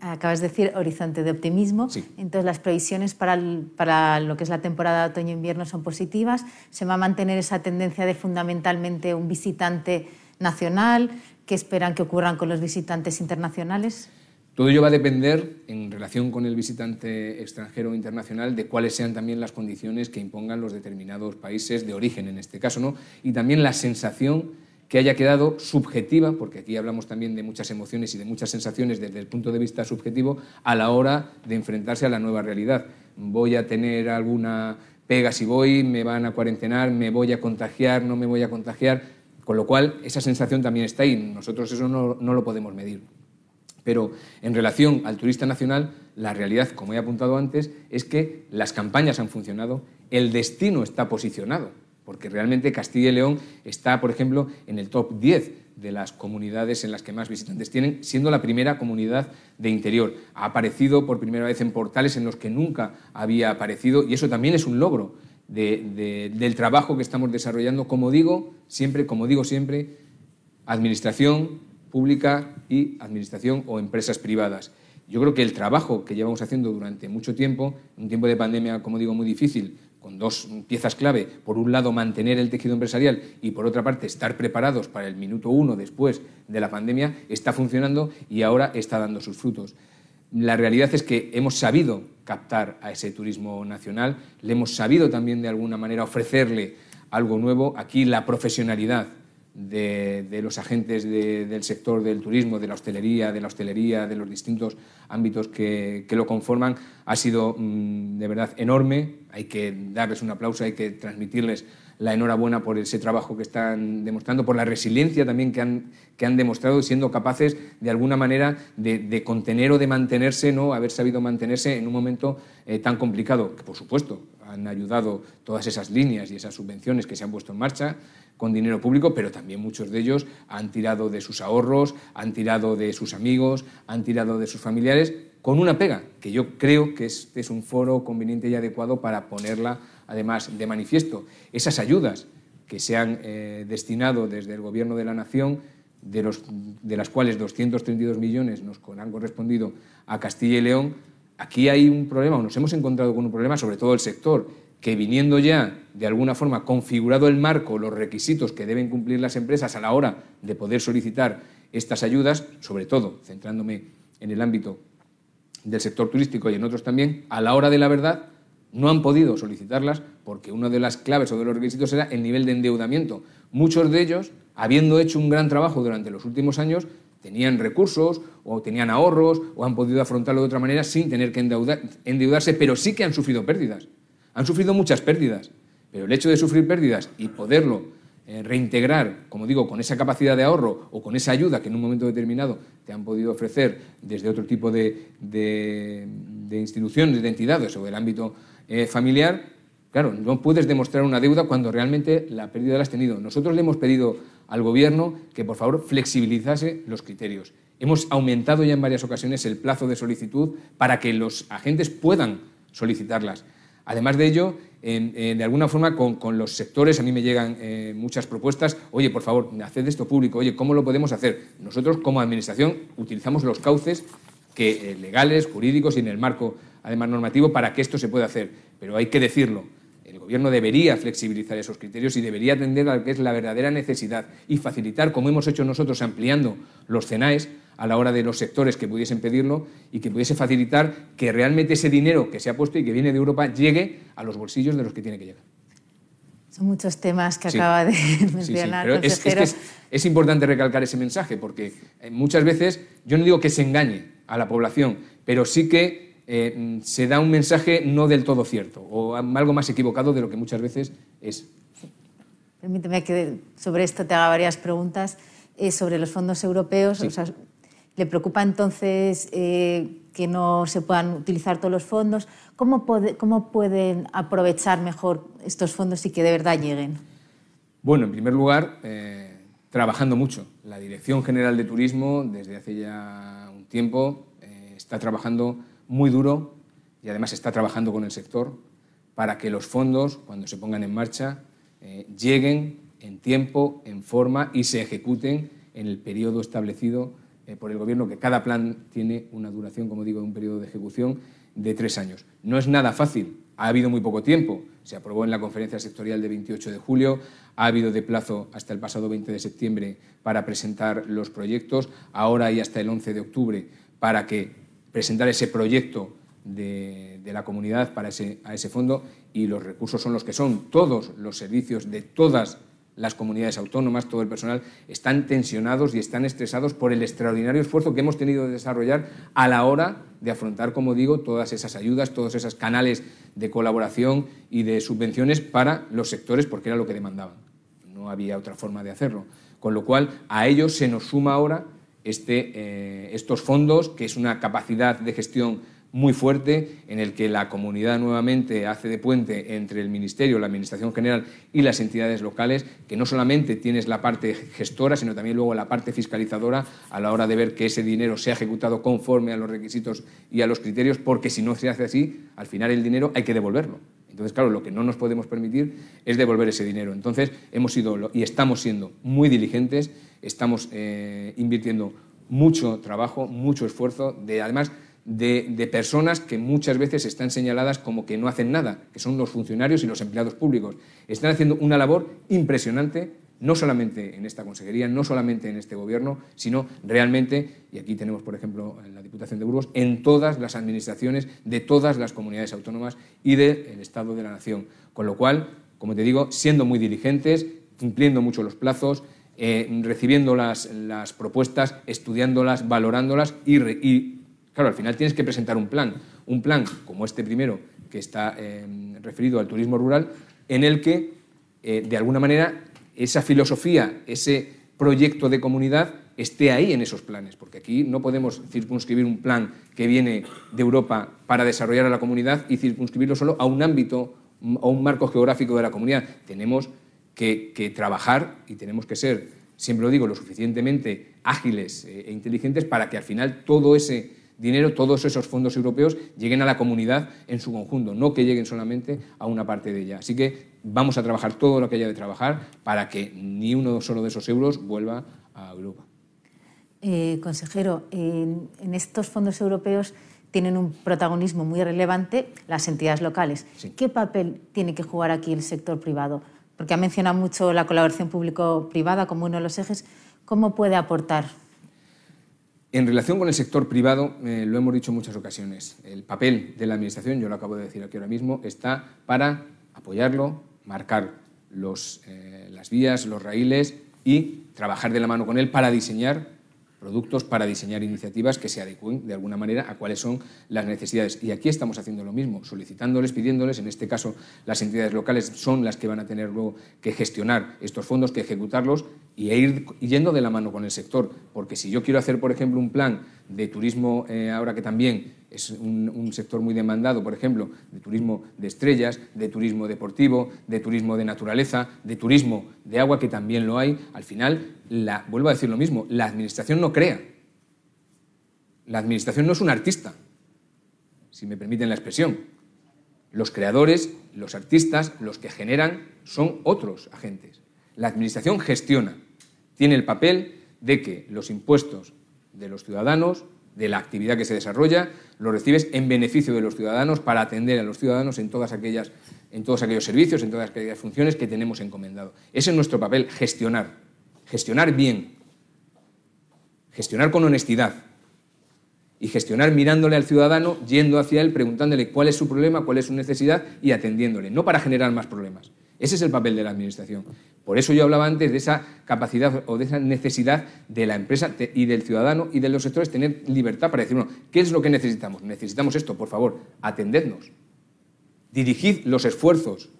Acabas de decir horizonte de optimismo. Entonces, las previsiones para, para, lo que es la temporada otoño-invierno son positivas. Se va a mantener esa tendencia de fundamentalmente un visitante nacional. ¿Qué esperan que ocurran con los visitantes internacionales? Todo ello va a depender, en relación con el visitante extranjero o internacional, de cuáles sean también las condiciones que impongan los determinados países de origen, en este caso, ¿no? y también la sensación que haya quedado subjetiva, porque aquí hablamos también de muchas emociones y de muchas sensaciones desde el punto de vista subjetivo, a la hora de enfrentarse a la nueva realidad. Voy a tener alguna pega si voy, me van a cuarentenar, me voy a contagiar, no me voy a contagiar. Con lo cual, esa sensación también está ahí. Nosotros eso no, no lo podemos medir. Pero en relación al turista nacional, la realidad, como he apuntado antes, es que las campañas han funcionado, el destino está posicionado, porque realmente Castilla y León está, por ejemplo, en el top 10 de las comunidades en las que más visitantes tienen, siendo la primera comunidad de interior. Ha aparecido por primera vez en portales en los que nunca había aparecido y eso también es un logro del trabajo que estamos desarrollando, como digo siempre, como digo siempre, administración pública y administración o empresas privadas. Yo creo que el trabajo que llevamos haciendo durante mucho tiempo, un tiempo de pandemia, como digo, muy difícil, con dos piezas clave. Por un lado, mantener el tejido empresarial y por otra parte, estar preparados para el minuto uno después de la pandemia, está funcionando y ahora está dando sus frutos. La realidad es que hemos sabido captar a ese turismo nacional, le hemos sabido también de alguna manera ofrecerle algo nuevo. Aquí la profesionalidad de, los agentes del sector del turismo, de la hostelería, de la hostelería, de los distintos ámbitos que, lo conforman, ha sido mm, de verdad enorme. Hay que darles un aplauso, hay que transmitirles la enhorabuena por ese trabajo que están demostrando, por la resiliencia también que han, que han demostrado, siendo capaces de alguna manera de, contener o de mantenerse, ¿no? haber sabido mantenerse en un momento eh, tan complicado, que por supuesto han ayudado todas esas líneas y esas subvenciones que se han puesto en marcha, con dinero público, pero también muchos de ellos han tirado de sus ahorros, han tirado de sus amigos, han tirado de sus familiares, con una pega, que yo creo que este es un foro conveniente y adecuado para ponerla, además, de manifiesto. Esas ayudas que se han eh, destinado desde el Gobierno de la Nación, de, los, de las cuales 232 millones nos han correspondido a Castilla y León, aquí hay un problema, o nos hemos encontrado con un problema, sobre todo el sector, que viniendo ya de alguna forma configurado el marco, los requisitos que deben cumplir las empresas a la hora de poder solicitar estas ayudas, sobre todo centrándome en el ámbito del sector turístico y en otros también, a la hora de la verdad no han podido solicitarlas porque una de las claves o de los requisitos era el nivel de endeudamiento. Muchos de ellos, habiendo hecho un gran trabajo durante los últimos años, tenían recursos o tenían ahorros o han podido afrontarlo de otra manera sin tener que endeudarse, pero sí que han sufrido pérdidas. Han sufrido muchas pérdidas, pero el hecho de sufrir pérdidas y poderlo eh, reintegrar, como digo, con esa capacidad de ahorro o con esa ayuda que en un momento determinado te han podido ofrecer desde otro tipo de, instituciones, de entidades o del ámbito eh, familiar, claro, no puedes demostrar una deuda cuando realmente la pérdida la has tenido. Nosotros le hemos pedido al Gobierno que, por favor, flexibilizase los criterios. Hemos aumentado ya en varias ocasiones el plazo de solicitud para que los agentes puedan solicitarlas. Además de ello, de alguna forma con, los sectores a mí me llegan eh, muchas propuestas, oye, por favor, haced esto público, oye, ¿cómo lo podemos hacer? Nosotros como Administración utilizamos los cauces que, eh, legales, jurídicos y en el marco, además, normativo para que esto se pueda hacer. Pero hay que decirlo, el Gobierno debería flexibilizar esos criterios y debería atender a lo que es la verdadera necesidad y facilitar, como hemos hecho nosotros ampliando los CENAES, a la hora de los sectores que pudiesen pedirlo y que pudiese facilitar que realmente ese dinero que se ha puesto y que viene de Europa llegue a los bolsillos de los que tiene que llegar. Son muchos temas que acaba de mencionar. Sí, pero es, importante recalcar ese mensaje porque eh, muchas veces, yo no digo que se engañe a la población, pero sí que eh, se da un mensaje no del todo cierto o algo más equivocado de lo que muchas veces es. Permíteme que sobre esto te haga varias preguntas. Eh, sobre los fondos europeos, ¿Le preocupa entonces eh, que no se puedan utilizar todos los fondos? ¿Cómo, ¿Cómo, pueden aprovechar mejor estos fondos y que de verdad lleguen? Bueno, en primer lugar, eh, trabajando mucho. La Dirección General de Turismo, desde hace ya un tiempo, está trabajando muy duro y además está trabajando con el sector para que los fondos, cuando se pongan en marcha, lleguen en tiempo, en forma y se ejecuten en el periodo establecido eh, por el Gobierno que cada plan tiene una duración, como digo, de un periodo de ejecución de tres años. No es nada fácil, ha habido muy poco tiempo. Se aprobó en la conferencia sectorial de 28 de julio, ha habido de plazo hasta el pasado 20 de septiembre para presentar los proyectos, ahora hay hasta el 11 de octubre para que presentar ese proyecto de, la comunidad para ese, a ese fondo y los recursos son los que son. Todos los servicios de todas las comunidades autónomas, todo el personal, están tensionados y están estresados por el extraordinario esfuerzo que hemos tenido de desarrollar a la hora de afrontar, como digo, todas esas ayudas, todos esos canales de colaboración y de subvenciones para los sectores, porque era lo que demandaban. no había otra forma de hacerlo. Con lo cual, a ellos se nos suma ahora este, eh, estos fondos, que es una capacidad de gestión muy fuerte en el que la comunidad nuevamente hace de puente entre el Ministerio, la Administración General y las entidades locales, que no solamente tienes la parte gestora, sino también luego la parte fiscalizadora a la hora de ver que ese dinero sea ejecutado conforme a los requisitos y a los criterios, porque si no se hace así, al final el dinero hay que devolverlo. Entonces, claro, lo que no nos podemos permitir es devolver ese dinero. Entonces, hemos sido y estamos siendo muy diligentes, estamos eh, invirtiendo mucho trabajo, mucho esfuerzo, de, además de, personas que muchas veces están señaladas como que no hacen nada, que son los funcionarios y los empleados públicos. Están haciendo una labor impresionante, no solamente en esta consejería, no solamente en este gobierno, sino realmente, y aquí tenemos, por ejemplo, en la Diputación de Burgos, en todas las administraciones de todas las comunidades autónomas y del Estado de la Nación. Con lo cual, como te digo, siendo muy diligentes, cumpliendo mucho los plazos, eh, recibiendo las, propuestas, estudiándolas, valorándolas y, Claro, al final tienes que presentar un plan, un plan como este primero, que está eh, referido al turismo rural, en el que, eh, de alguna manera, esa filosofía, ese proyecto de comunidad esté ahí en esos planes, porque aquí no podemos circunscribir un plan que viene de Europa para desarrollar a la comunidad y circunscribirlo solo a un ámbito o un marco geográfico de la comunidad. Tenemos que, que trabajar y tenemos que ser, siempre lo digo, lo suficientemente ágiles eh, e inteligentes para que al final todo ese dinero, todos esos fondos europeos lleguen a la comunidad en su conjunto, no que lleguen solamente a una parte de ella. Así que vamos a trabajar todo lo que haya de trabajar para que ni uno solo de esos euros vuelva a Europa. Eh, consejero, en, estos fondos europeos tienen un protagonismo muy relevante las entidades locales. ¿Qué papel tiene que jugar aquí el sector privado? Porque ha mencionado mucho la colaboración público-privada como uno de los ejes. ¿Cómo puede aportar en relación con el sector privado, eh, lo hemos dicho en muchas ocasiones, el papel de la Administración, yo lo acabo de decir aquí ahora mismo, está para apoyarlo, marcar eh, las vías, los raíles y trabajar de la mano con él para diseñar productos para diseñar iniciativas que se adecúen de alguna manera a cuáles son las necesidades. Y aquí estamos haciendo lo mismo, solicitándoles, pidiéndoles, en este caso las entidades locales son las que van a tener luego que gestionar estos fondos, que ejecutarlos y ir yendo de la mano con el sector. Porque si yo quiero hacer, por ejemplo, un plan de turismo, eh, ahora que también es un, sector muy demandado, por ejemplo, de turismo de estrellas, de turismo deportivo, de turismo de naturaleza, de turismo de agua, que también lo hay, al final, la, vuelvo a decir lo mismo, la administración no crea. La administración no es un artista, si me permiten la expresión. Los creadores, los artistas, los que generan, son otros agentes. La administración gestiona, tiene el papel de que los impuestos de los ciudadanos de la actividad que se desarrolla, lo recibes en beneficio de los ciudadanos para atender a los ciudadanos en, todas aquellas, en todos aquellos servicios, en todas aquellas funciones que tenemos encomendado. Ese es nuestro papel, gestionar. Gestionar bien. Gestionar con honestidad. Y gestionar mirándole al ciudadano, yendo hacia él, preguntándole cuál es su problema, cuál es su necesidad y atendiéndole, no para generar más problemas. Ese es el papel de la Administración. Por eso yo hablaba antes de esa capacidad o de esa necesidad de la empresa y del ciudadano y de los sectores tener libertad para decir, bueno, ¿qué es lo que necesitamos? Necesitamos esto, por favor, atendednos. Dirigid los esfuerzos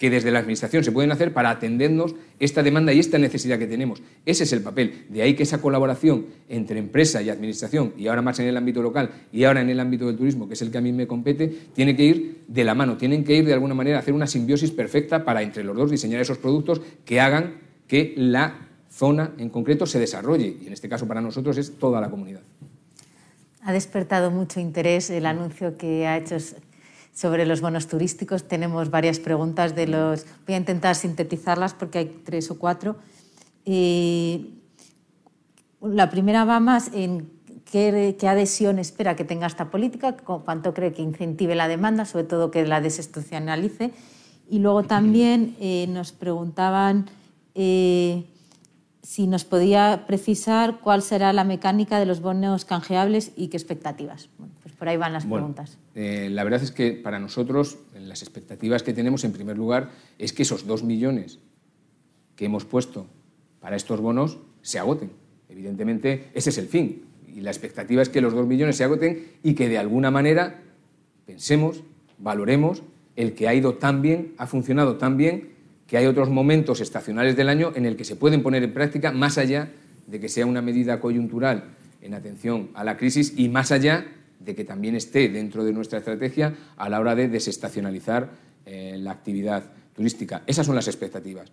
que desde la Administración se pueden hacer para atendernos esta demanda y esta necesidad que tenemos. Ese es el papel. De ahí que esa colaboración entre empresa y Administración, y ahora más en el ámbito local y ahora en el ámbito del turismo, que es el que a mí me compete, tiene que ir de la mano, tienen que ir de alguna manera a hacer una simbiosis perfecta para entre los dos diseñar esos productos que hagan que la zona en concreto se desarrolle. Y en este caso para nosotros es toda la comunidad. Ha despertado mucho interés el anuncio que ha hecho sobre los bonos turísticos. Tenemos varias preguntas de los... Voy a intentar sintetizarlas porque hay tres o cuatro. la primera va más en qué, adhesión espera que tenga esta política, cuánto cree que incentive la demanda, sobre todo que la desinstitucionalice. Y luego también eh, nos preguntaban eh, si nos podía precisar cuál será la mecánica de los bonos canjeables y qué expectativas. Por ahí van las preguntas. Eh, la verdad es que para nosotros las expectativas que tenemos en primer lugar es que esos dos millones que hemos puesto para estos bonos se agoten. Evidentemente, ese es el fin. Y la expectativa es que los dos millones se agoten y que de alguna manera pensemos, valoremos el que ha ido tan bien, ha funcionado tan bien, que hay otros momentos estacionales del año en el que se pueden poner en práctica más allá de que sea una medida coyuntural en atención a la crisis y más allá de que también esté dentro de nuestra estrategia a la hora de desestacionalizar eh, la actividad turística. Esas son las expectativas.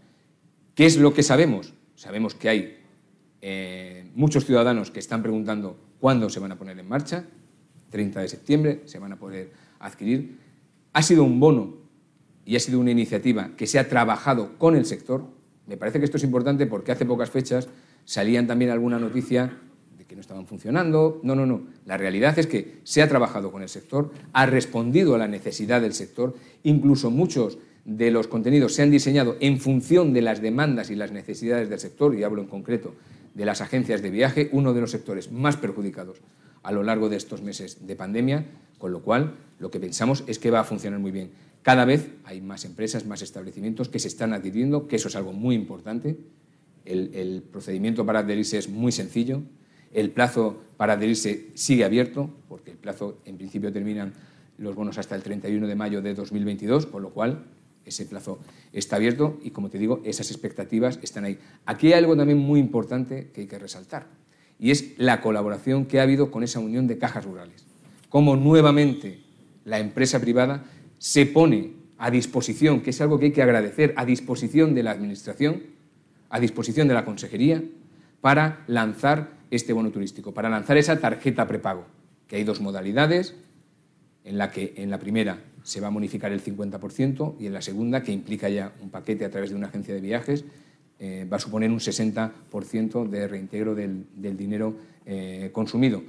¿Qué es lo que sabemos? Sabemos que hay eh, muchos ciudadanos que están preguntando cuándo se van a poner en marcha. 30 de septiembre se van a poder adquirir. Ha sido un bono y ha sido una iniciativa que se ha trabajado con el sector. Me parece que esto es importante porque hace pocas fechas salían también alguna noticia que no estaban funcionando. No, no, no. La realidad es que se ha trabajado con el sector, ha respondido a la necesidad del sector, incluso muchos de los contenidos se han diseñado en función de las demandas y las necesidades del sector, y hablo en concreto de las agencias de viaje, uno de los sectores más perjudicados a lo largo de estos meses de pandemia, con lo cual lo que pensamos es que va a funcionar muy bien. Cada vez hay más empresas, más establecimientos que se están adhiriendo, que eso es algo muy importante. El, el procedimiento para adherirse es muy sencillo, el plazo para adherirse sigue abierto, porque el plazo en principio terminan los bonos hasta el 31 de mayo de 2022, con lo cual ese plazo está abierto y, como te digo, esas expectativas están ahí. Aquí hay algo también muy importante que hay que resaltar, y es la colaboración que ha habido con esa unión de cajas rurales. Cómo nuevamente la empresa privada se pone a disposición, que es algo que hay que agradecer, a disposición de la Administración, a disposición de la Consejería, para lanzar este bono turístico, para lanzar esa tarjeta prepago, que hay dos modalidades, en la que en la primera se va a bonificar el 50% y en la segunda, que implica ya un paquete a través de una agencia de viajes, eh, va a suponer un 60% de reintegro del, dinero eh, consumido.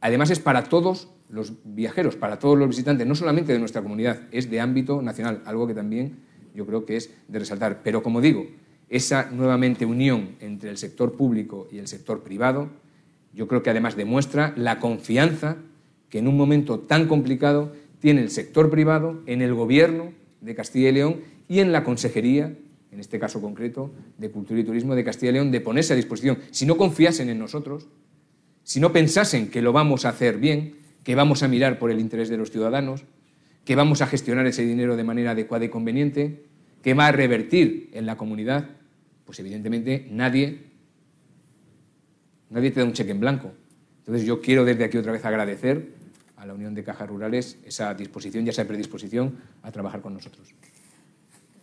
Además es para todos los viajeros, para todos los visitantes, no solamente de nuestra comunidad, es de ámbito nacional, algo que también yo creo que es de resaltar. Pero como digo, esa nuevamente unión entre el sector público y el sector privado, yo creo que además demuestra la confianza que en un momento tan complicado tiene el sector privado en el gobierno de Castilla y León y en la consejería, en este caso concreto, de Cultura y Turismo de Castilla y León, de ponerse a disposición. Si no confiasen en nosotros, si no pensasen que lo vamos a hacer bien, que vamos a mirar por el interés de los ciudadanos, que vamos a gestionar ese dinero de manera adecuada y conveniente, que va a revertir en la comunidad, pues evidentemente nadie, nadie te da un cheque en blanco. Entonces yo quiero desde aquí otra vez agradecer a la Unión de Cajas Rurales esa disposición y esa predisposición a trabajar con nosotros.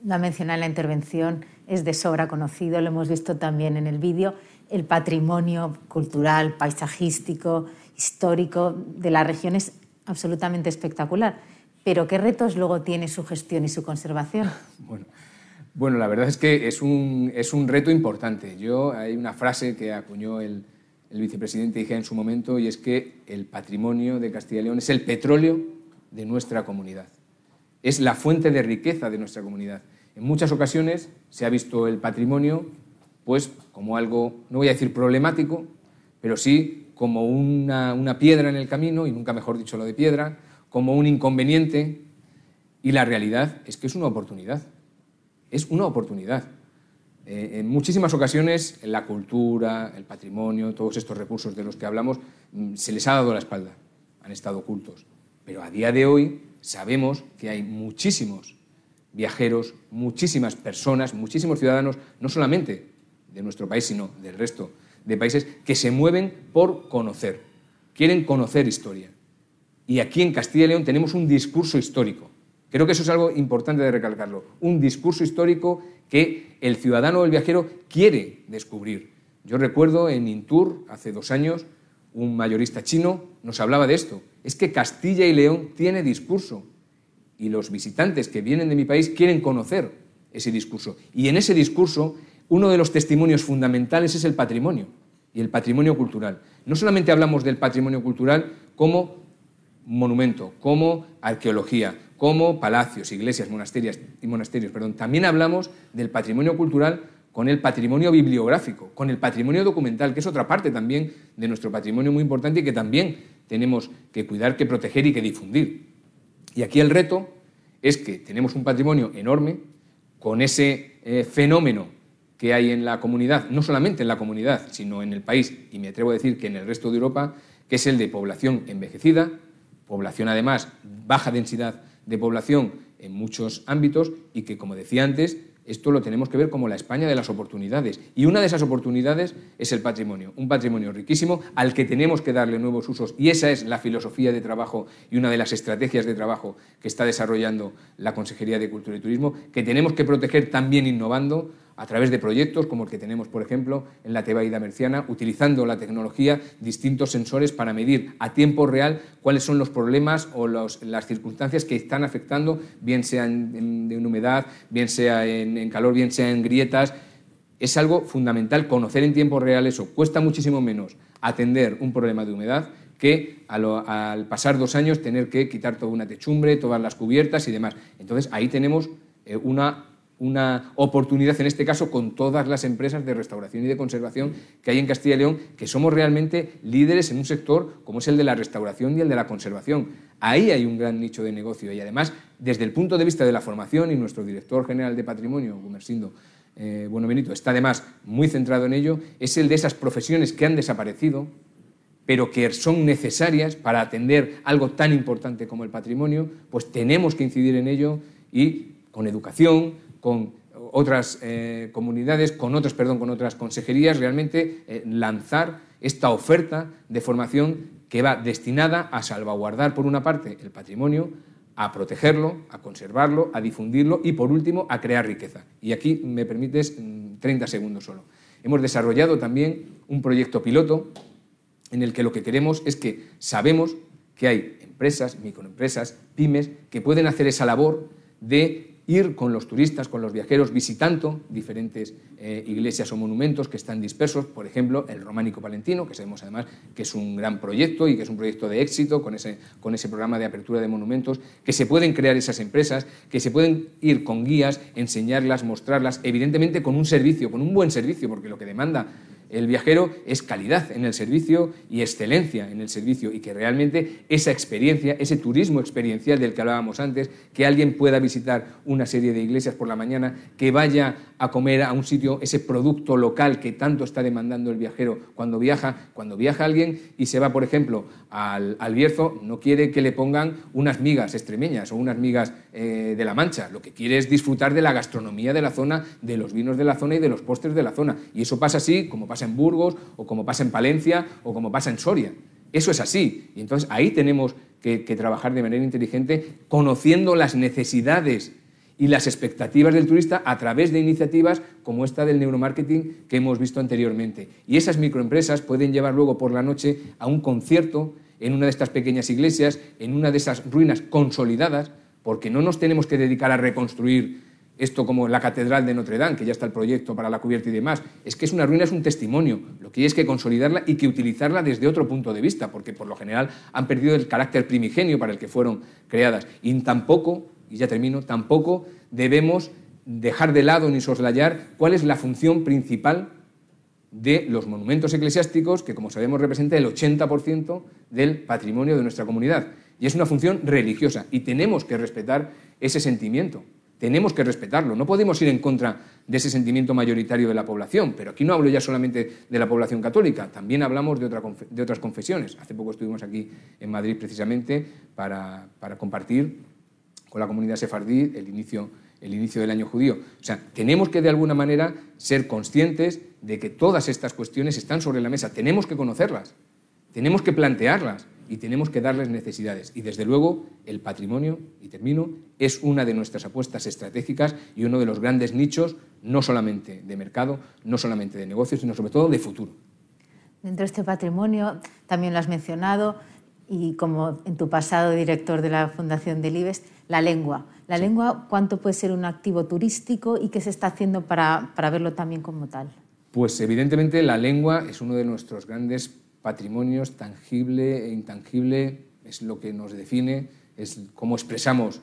La mencioné en la intervención, es de sobra conocido, lo hemos visto también en el vídeo, el patrimonio cultural, paisajístico, histórico de la región es absolutamente espectacular. Pero ¿qué retos luego tiene su gestión y su conservación? Bueno, bueno la verdad es que es un, es un reto importante. Yo, hay una frase que acuñó el, el vicepresidente dije en su momento y es que el patrimonio de Castilla y León es el petróleo de nuestra comunidad. Es la fuente de riqueza de nuestra comunidad. En muchas ocasiones se ha visto el patrimonio pues como algo, no voy a decir problemático, pero sí como una, una piedra en el camino, y nunca mejor dicho lo de piedra, como un inconveniente y la realidad es que es una oportunidad. Es una oportunidad. Eh, en muchísimas ocasiones la cultura, el patrimonio, todos estos recursos de los que hablamos, mm, se les ha dado la espalda, han estado ocultos. Pero a día de hoy sabemos que hay muchísimos viajeros, muchísimas personas, muchísimos ciudadanos, no solamente de nuestro país, sino del resto de países, que se mueven por conocer, quieren conocer historia. Y aquí en Castilla y León tenemos un discurso histórico. Creo que eso es algo importante de recalcarlo. Un discurso histórico que el ciudadano o el viajero quiere descubrir. Yo recuerdo en Intur, hace dos años, un mayorista chino nos hablaba de esto. Es que Castilla y León tiene discurso y los visitantes que vienen de mi país quieren conocer ese discurso. Y en ese discurso, uno de los testimonios fundamentales es el patrimonio y el patrimonio cultural. No solamente hablamos del patrimonio cultural como monumento, como arqueología, como palacios, iglesias, monasterios, y monasterios. Perdón. También hablamos del patrimonio cultural con el patrimonio bibliográfico, con el patrimonio documental, que es otra parte también de nuestro patrimonio muy importante y que también tenemos que cuidar, que proteger y que difundir. Y aquí el reto es que tenemos un patrimonio enorme con ese eh, fenómeno que hay en la comunidad, no solamente en la comunidad, sino en el país, y me atrevo a decir que en el resto de Europa, que es el de población envejecida, población además baja densidad de población en muchos ámbitos y que, como decía antes, esto lo tenemos que ver como la España de las oportunidades. Y una de esas oportunidades es el patrimonio, un patrimonio riquísimo al que tenemos que darle nuevos usos. Y esa es la filosofía de trabajo y una de las estrategias de trabajo que está desarrollando la Consejería de Cultura y Turismo, que tenemos que proteger también innovando a través de proyectos como el que tenemos, por ejemplo, en la Tebaida Merciana, utilizando la tecnología, distintos sensores para medir a tiempo real cuáles son los problemas o las circunstancias que están afectando, bien sea en, humedad, bien sea en, calor, bien sea en grietas. Es algo fundamental conocer en tiempo real eso. Cuesta muchísimo menos atender un problema de humedad que al pasar dos años tener que quitar toda una techumbre, todas las cubiertas y demás. Entonces ahí tenemos eh, una una oportunidad, en este caso, con todas las empresas de restauración y de conservación que hay en Castilla y León, que somos realmente líderes en un sector como es el de la restauración y el de la conservación. Ahí hay un gran nicho de negocio y además, desde el punto de vista de la formación, y nuestro director general de patrimonio, Gumersindo eh, Bueno Benito, está además muy centrado en ello, es el de esas profesiones que han desaparecido, pero que son necesarias para atender algo tan importante como el patrimonio, pues tenemos que incidir en ello y con educación, con otras eh, comunidades, con otras, perdón, con otras consejerías, realmente eh, lanzar esta oferta de formación que va destinada a salvaguardar, por una parte, el patrimonio, a protegerlo, a conservarlo, a difundirlo y, por último, a crear riqueza. Y aquí me permites 30 segundos solo. Hemos desarrollado también un proyecto piloto en el que lo que queremos es que sabemos que hay empresas, microempresas, pymes, que pueden hacer esa labor de ir con los turistas, con los viajeros, visitando diferentes eh, iglesias o monumentos que están dispersos, por ejemplo, el Románico Palentino, que sabemos además que es un gran proyecto y que es un proyecto de éxito con ese, con ese programa de apertura de monumentos, que se pueden crear esas empresas, que se pueden ir con guías, enseñarlas, mostrarlas, evidentemente con un servicio, con un buen servicio, porque lo que demanda el viajero es calidad en el servicio y excelencia en el servicio y que realmente esa experiencia, ese turismo experiencial del que hablábamos antes, que alguien pueda visitar una serie de iglesias por la mañana, que vaya a comer a un sitio ese producto local que tanto está demandando el viajero cuando viaja, cuando viaja alguien y se va, por ejemplo, al, Bierzo, no quiere que le pongan unas migas extremeñas o unas migas eh, de la Mancha, lo que quiere es disfrutar de la gastronomía de la zona, de los vinos de la zona y de los postres de la zona. Y eso pasa así, como pasa en Burgos, o como pasa en Palencia, o como pasa en Soria. Eso es así. Y entonces ahí tenemos que trabajar de manera inteligente, conociendo las necesidades y las expectativas del turista a través de iniciativas como esta del neuromarketing que hemos visto anteriormente. Y esas microempresas pueden llevar luego por la noche a un concierto en una de estas pequeñas iglesias, en una de esas ruinas consolidadas, porque no nos tenemos que dedicar a reconstruir esto como la Catedral de Notre Dame, que ya está el proyecto para la cubierta y demás. Es que es una ruina, es un testimonio. Lo que hay es que consolidarla y que utilizarla desde otro punto de vista, porque por lo general han perdido el carácter primigenio para el que fueron creadas. Y tampoco, y ya termino, tampoco debemos dejar de lado ni soslayar cuál es la función principal de los monumentos eclesiásticos, que como sabemos representa el 80% del patrimonio de nuestra comunidad. Y es una función religiosa y tenemos que respetar ese sentimiento tenemos que respetarlo. No podemos ir en contra de ese sentimiento mayoritario de la población, pero aquí no hablo ya solamente de la población católica, también hablamos de, otras confesiones. Hace poco estuvimos aquí en Madrid precisamente para, compartir con la comunidad sefardí el inicio, el inicio del año judío. O sea, tenemos que de alguna manera ser conscientes de que todas estas cuestiones están sobre la mesa, tenemos que conocerlas, tenemos que plantearlas y tenemos que darles necesidades. Y desde luego el patrimonio, y termino, es una de nuestras apuestas estratégicas y uno de los grandes nichos, no solamente de mercado, no solamente de negocios, sino sobre todo de futuro. Dentro de este patrimonio, también lo has mencionado, y como en tu pasado director de la Fundación del IBES, la lengua. La lengua, ¿cuánto puede ser un activo turístico y qué se está haciendo para, para verlo también como tal? Pues evidentemente la lengua es uno de nuestros grandes patrimonios tangible e intangible, es lo que nos define, es cómo expresamos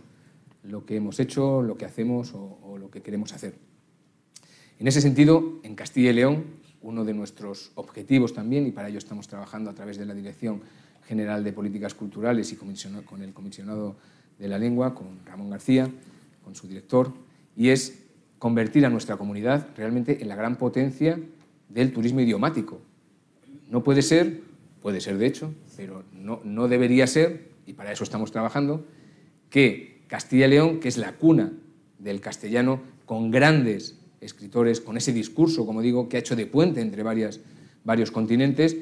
lo que hemos hecho, lo que hacemos o, lo que queremos hacer. En ese sentido, en Castilla y León, uno de nuestros objetivos también, y para ello estamos trabajando a través de la Dirección General de Políticas Culturales y con el comisionado de la lengua, con Ramón García, con su director, y es convertir a nuestra comunidad realmente en la gran potencia del turismo idiomático, no puede ser, puede ser de hecho, pero no, no debería ser, y para eso estamos trabajando, que Castilla y León, que es la cuna del castellano, con grandes escritores, con ese discurso, como digo, que ha hecho de puente entre varias, varios continentes,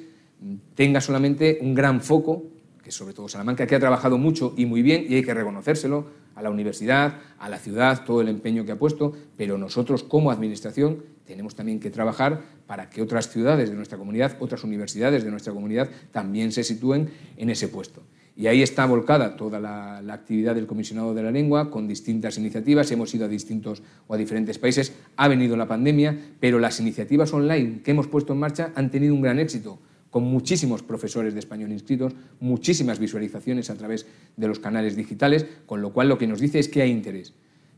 tenga solamente un gran foco, que sobre todo Salamanca, que ha trabajado mucho y muy bien, y hay que reconocérselo, a la universidad, a la ciudad, todo el empeño que ha puesto, pero nosotros como Administración tenemos también que trabajar para que otras ciudades de nuestra comunidad, otras universidades de nuestra comunidad también se sitúen en ese puesto. Y ahí está volcada toda la, actividad del comisionado de la lengua con distintas iniciativas. Hemos ido a distintos o a diferentes países. Ha venido la pandemia, pero las iniciativas online que hemos puesto en marcha han tenido un gran éxito con muchísimos profesores de español inscritos, muchísimas visualizaciones a través de los canales digitales, con lo cual lo que nos dice es que hay interés.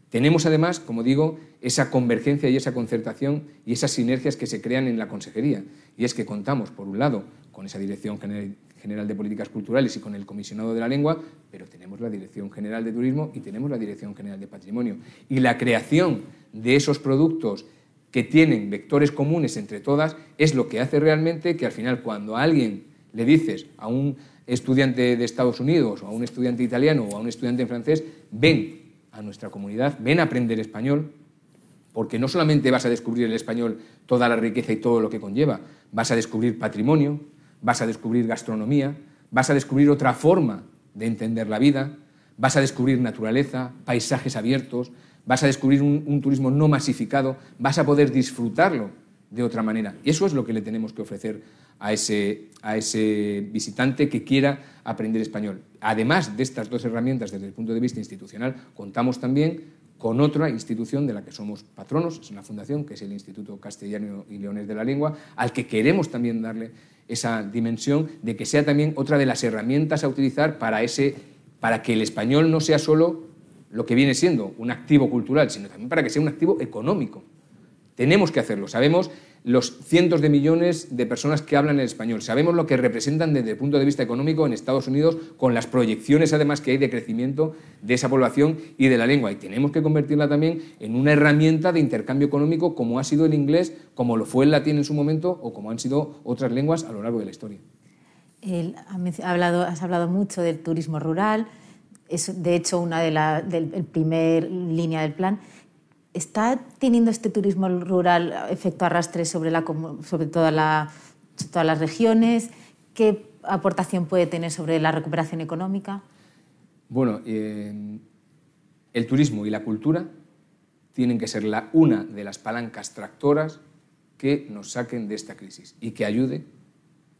Tenemos además, como digo, esa convergencia y esa concertación y esas sinergias que se crean en la consejería. Y es que contamos, por un lado, con esa Dirección General de Políticas Culturales y con el Comisionado de la Lengua, pero tenemos la Dirección General de Turismo y tenemos la Dirección General de Patrimonio. Y la creación de esos productos que tienen vectores comunes entre todas es lo que hace realmente que al final cuando a alguien le dices a un estudiante de Estados Unidos o a un estudiante italiano o a un estudiante francés, ven a nuestra comunidad, ven a aprender español, porque no solamente vas a descubrir el español toda la riqueza y todo lo que conlleva, vas a descubrir patrimonio, vas a descubrir gastronomía, vas a descubrir otra forma de entender la vida, vas a descubrir naturaleza, paisajes abiertos, vas a descubrir un, turismo no masificado, vas a poder disfrutarlo de otra manera. Y eso es lo que le tenemos que ofrecer a ese, a ese visitante que quiera aprender español. Además de estas dos herramientas desde el punto de vista institucional, contamos también con otra institución de la que somos patronos, es una fundación, que es el Instituto Castellano y Leones de la Lengua, al que queremos también darle esa dimensión de que sea también otra de las herramientas a utilizar para, ese, para que el español no sea solo lo que viene siendo un activo cultural, sino también para que sea un activo económico. Tenemos que hacerlo. Sabemos los cientos de millones de personas que hablan el español. Sabemos lo que representan desde el punto de vista económico en Estados Unidos, con las proyecciones además que hay de crecimiento de esa población y de la lengua. Y tenemos que convertirla también en una herramienta de intercambio económico como ha sido el inglés, como lo fue el latín en su momento o como han sido otras lenguas a lo largo de la historia. has hablado mucho del turismo rural, es de hecho una de la del, primer línea del plan. ¿Está teniendo este turismo rural efecto arrastre sobre, sobre toda la, todas las regiones? ¿Qué aportación puede tener sobre la recuperación económica? Bueno, eh, el turismo y la cultura tienen que ser la, una de las palancas tractoras que nos saquen de esta crisis y que ayude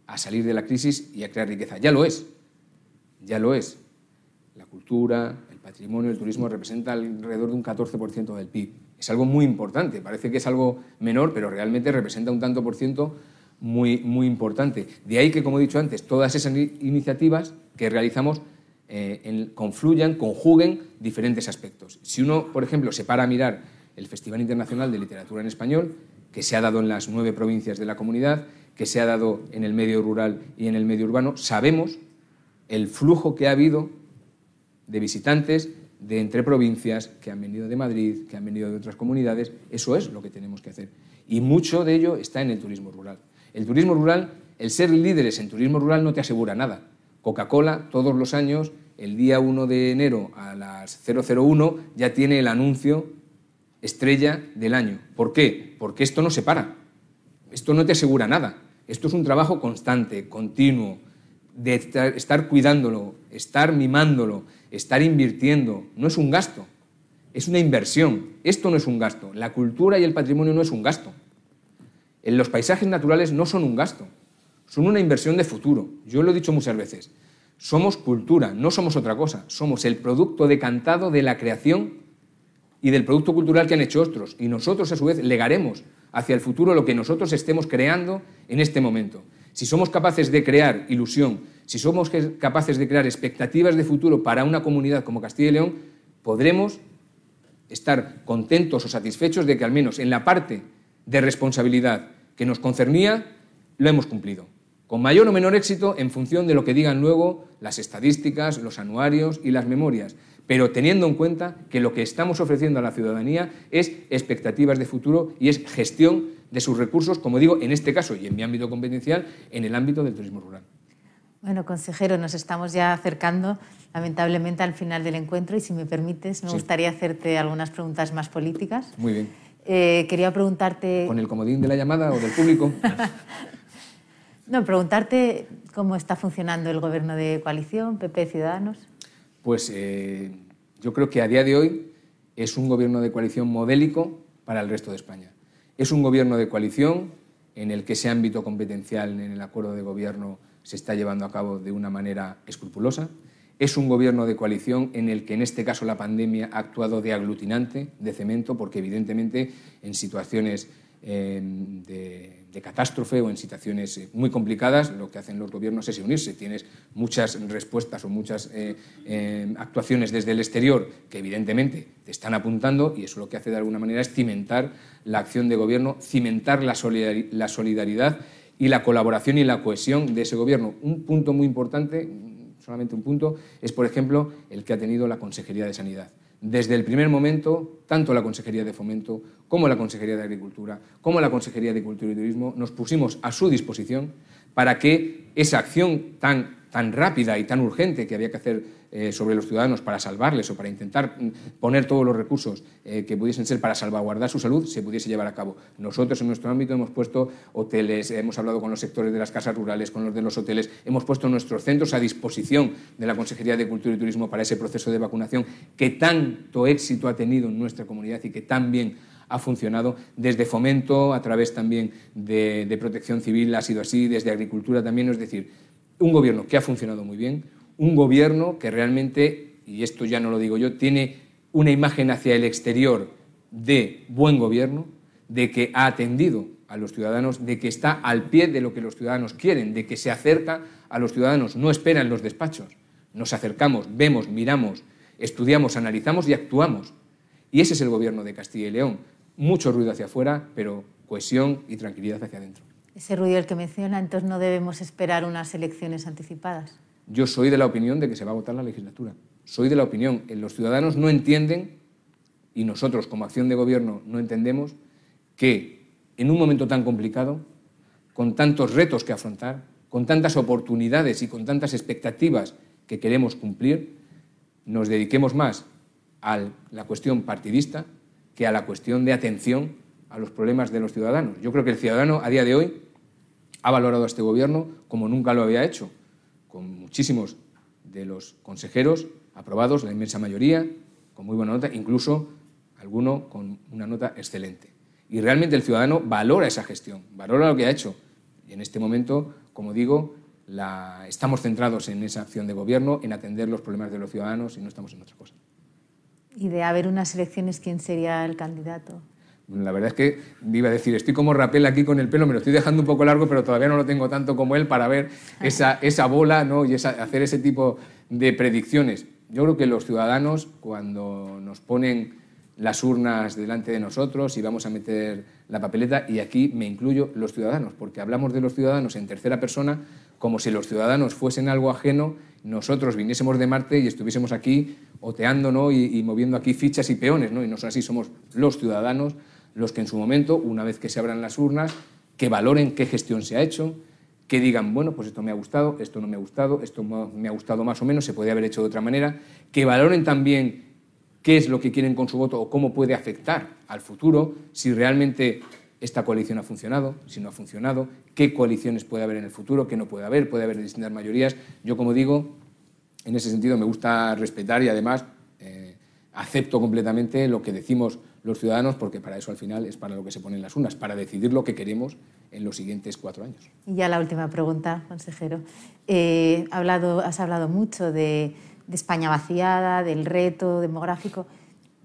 a salir de la crisis y a crear riqueza. Ya lo es, ya lo es. La cultura, el patrimonio, el turismo representa alrededor de un 14% del PIB es algo muy importante. Parece que es algo menor, pero realmente representa un tanto por ciento muy, muy importante. De ahí que, como he dicho antes, todas esas iniciativas que realizamos eh, confluyan, conjuguen diferentes aspectos. Si uno, por ejemplo, se para a mirar el Festival Internacional de Literatura en Español, que se ha dado en las nueve provincias de la comunidad, que se ha dado en el medio rural y en el medio urbano, sabemos el flujo que ha habido de visitantes de entre provincias que han venido de Madrid, que han venido de otras comunidades. Eso es lo que tenemos que hacer. Y mucho de ello está en el turismo rural. El turismo rural, el ser líderes en turismo rural no te asegura nada. Coca-Cola todos los años, el día 1 de enero a las 001, ya tiene el anuncio estrella del año. ¿Por qué? Porque esto no se para. Esto no te asegura nada. Esto es un trabajo constante, continuo, de estar cuidándolo, estar mimándolo, estar invirtiendo. No es un gasto, es una inversión. Esto no es un gasto. La cultura y el patrimonio no es un gasto. Los paisajes naturales no son un gasto, son una inversión de futuro. Yo lo he dicho muchas veces. Somos cultura, no somos otra cosa. Somos el producto decantado de la creación y del producto cultural que han hecho otros. Y nosotros, a su vez, legaremos hacia el futuro lo que nosotros estemos creando en este momento. Si somos capaces de crear ilusión, si somos capaces de crear expectativas de futuro para una comunidad como Castilla y León, podremos estar contentos o satisfechos de que al menos en la parte de responsabilidad que nos concernía, lo hemos cumplido. Con mayor o menor éxito en función de lo que digan luego las estadísticas, los anuarios y las memorias, pero teniendo en cuenta que lo que estamos ofreciendo a la ciudadanía es expectativas de futuro y es gestión de sus recursos, como digo, en este caso y en mi ámbito competencial, en el ámbito del turismo rural. Bueno, consejero, nos estamos ya acercando lamentablemente al final del encuentro y si me permites, me gustaría hacerte algunas preguntas más políticas. Muy bien. Eh, quería preguntarte... ¿Con el comodín de la llamada o del público? no, preguntarte cómo está funcionando el gobierno de coalición, PP Ciudadanos. Pues eh, yo creo que a día de hoy es un gobierno de coalición modélico para el resto de España. Es un gobierno de coalición en el que ese ámbito competencial en el acuerdo de gobierno se está llevando a cabo de una manera escrupulosa. Es un gobierno de coalición en el que en este caso la pandemia ha actuado de aglutinante, de cemento, porque evidentemente en situaciones eh, de, catástrofe o en situaciones eh, muy complicadas, lo que hacen los gobiernos es unirse. Tienes muchas respuestas o muchas eh, actuaciones desde el exterior que evidentemente te están apuntando y eso lo que hace de alguna manera es cimentar la acción de gobierno, cimentar la solidaridad y la colaboración y la cohesión de ese gobierno. Un punto muy importante, solamente un punto, es, por ejemplo, el que ha tenido la Consejería de Sanidad. Desde el primer momento, tanto la Consejería de Fomento como la Consejería de Agricultura, como la Consejería de Cultura y Turismo, nos pusimos a su disposición para que esa acción tan, tan rápida y tan urgente que había que hacer eh, sobre los ciudadanos para salvarles o para intentar mm, poner todos los recursos eh, que pudiesen ser para salvaguardar su salud se pudiese llevar a cabo. Nosotros en nuestro ámbito hemos puesto hoteles, hemos hablado con los sectores de las casas rurales, con los de los hoteles, hemos puesto nuestros centros a disposición de la Consejería de Cultura y Turismo para ese proceso de vacunación que tanto éxito ha tenido en nuestra comunidad y que tan bien ha funcionado desde fomento, a través también de, de protección civil ha sido así, desde agricultura también, es decir, un gobierno que ha funcionado muy bien, un gobierno que realmente, y esto ya no lo digo yo, tiene una imagen hacia el exterior de buen gobierno, de que ha atendido a los ciudadanos, de que está al pie de lo que los ciudadanos quieren, de que se acerca a los ciudadanos, no espera en los despachos. Nos acercamos, vemos, miramos, estudiamos, analizamos y actuamos. Y ese es el gobierno de Castilla y León. Mucho ruido hacia afuera, pero cohesión y tranquilidad hacia adentro. Ese ruido el que menciona, entonces no debemos esperar unas elecciones anticipadas. Yo soy de la opinión de que se va a votar la legislatura. Soy de la opinión. Los ciudadanos no entienden, y nosotros como acción de gobierno no entendemos, que en un momento tan complicado, con tantos retos que afrontar, con tantas oportunidades y con tantas expectativas que queremos cumplir, nos dediquemos más a la cuestión partidista que a la cuestión de atención a los problemas de los ciudadanos. Yo creo que el ciudadano a día de hoy ha valorado a este gobierno como nunca lo había hecho con muchísimos de los consejeros aprobados, la inmensa mayoría, con muy buena nota, incluso alguno con una nota excelente. Y realmente el ciudadano valora esa gestión, valora lo que ha hecho. Y en este momento, como digo, estamos centrados en esa acción de gobierno, en atender los problemas de los ciudadanos y no estamos en otra cosa. Y de haber unas elecciones, ¿quién sería el candidato? La verdad es que iba a decir, estoy como rapel aquí con el pelo, me lo estoy dejando un poco largo, pero todavía no lo tengo tanto como él para ver esa, esa bola ¿no? y hacer ese tipo de predicciones. Yo creo que los ciudadanos, cuando nos ponen las urnas delante de nosotros y vamos a meter la papeleta, y aquí me incluyo los ciudadanos, porque hablamos de los ciudadanos en tercera persona como si los ciudadanos fuesen algo ajeno, nosotros viniésemos de Marte y estuviésemos aquí oteando ¿no? y, y moviendo aquí fichas y peones, ¿no? y nosotros así somos los ciudadanos los que en su momento, una vez que se abran las urnas, que valoren qué gestión se ha hecho, que digan, bueno, pues esto me ha gustado, esto no me ha gustado, esto me ha gustado más o menos, se podría haber hecho de otra manera, que valoren también qué es lo que quieren con su voto o cómo puede afectar al futuro, si realmente esta coalición ha funcionado, si no ha funcionado, qué coaliciones puede haber en el futuro, qué no puede haber, puede haber distintas mayorías. Yo, como digo, en ese sentido me gusta respetar y además eh, acepto completamente lo que decimos los ciudadanos, porque para eso al final es para lo que se ponen las urnas, para decidir lo que queremos en los siguientes cuatro años. Y ya la última pregunta, consejero. Eh, hablado, has hablado mucho de, de España vaciada, del reto demográfico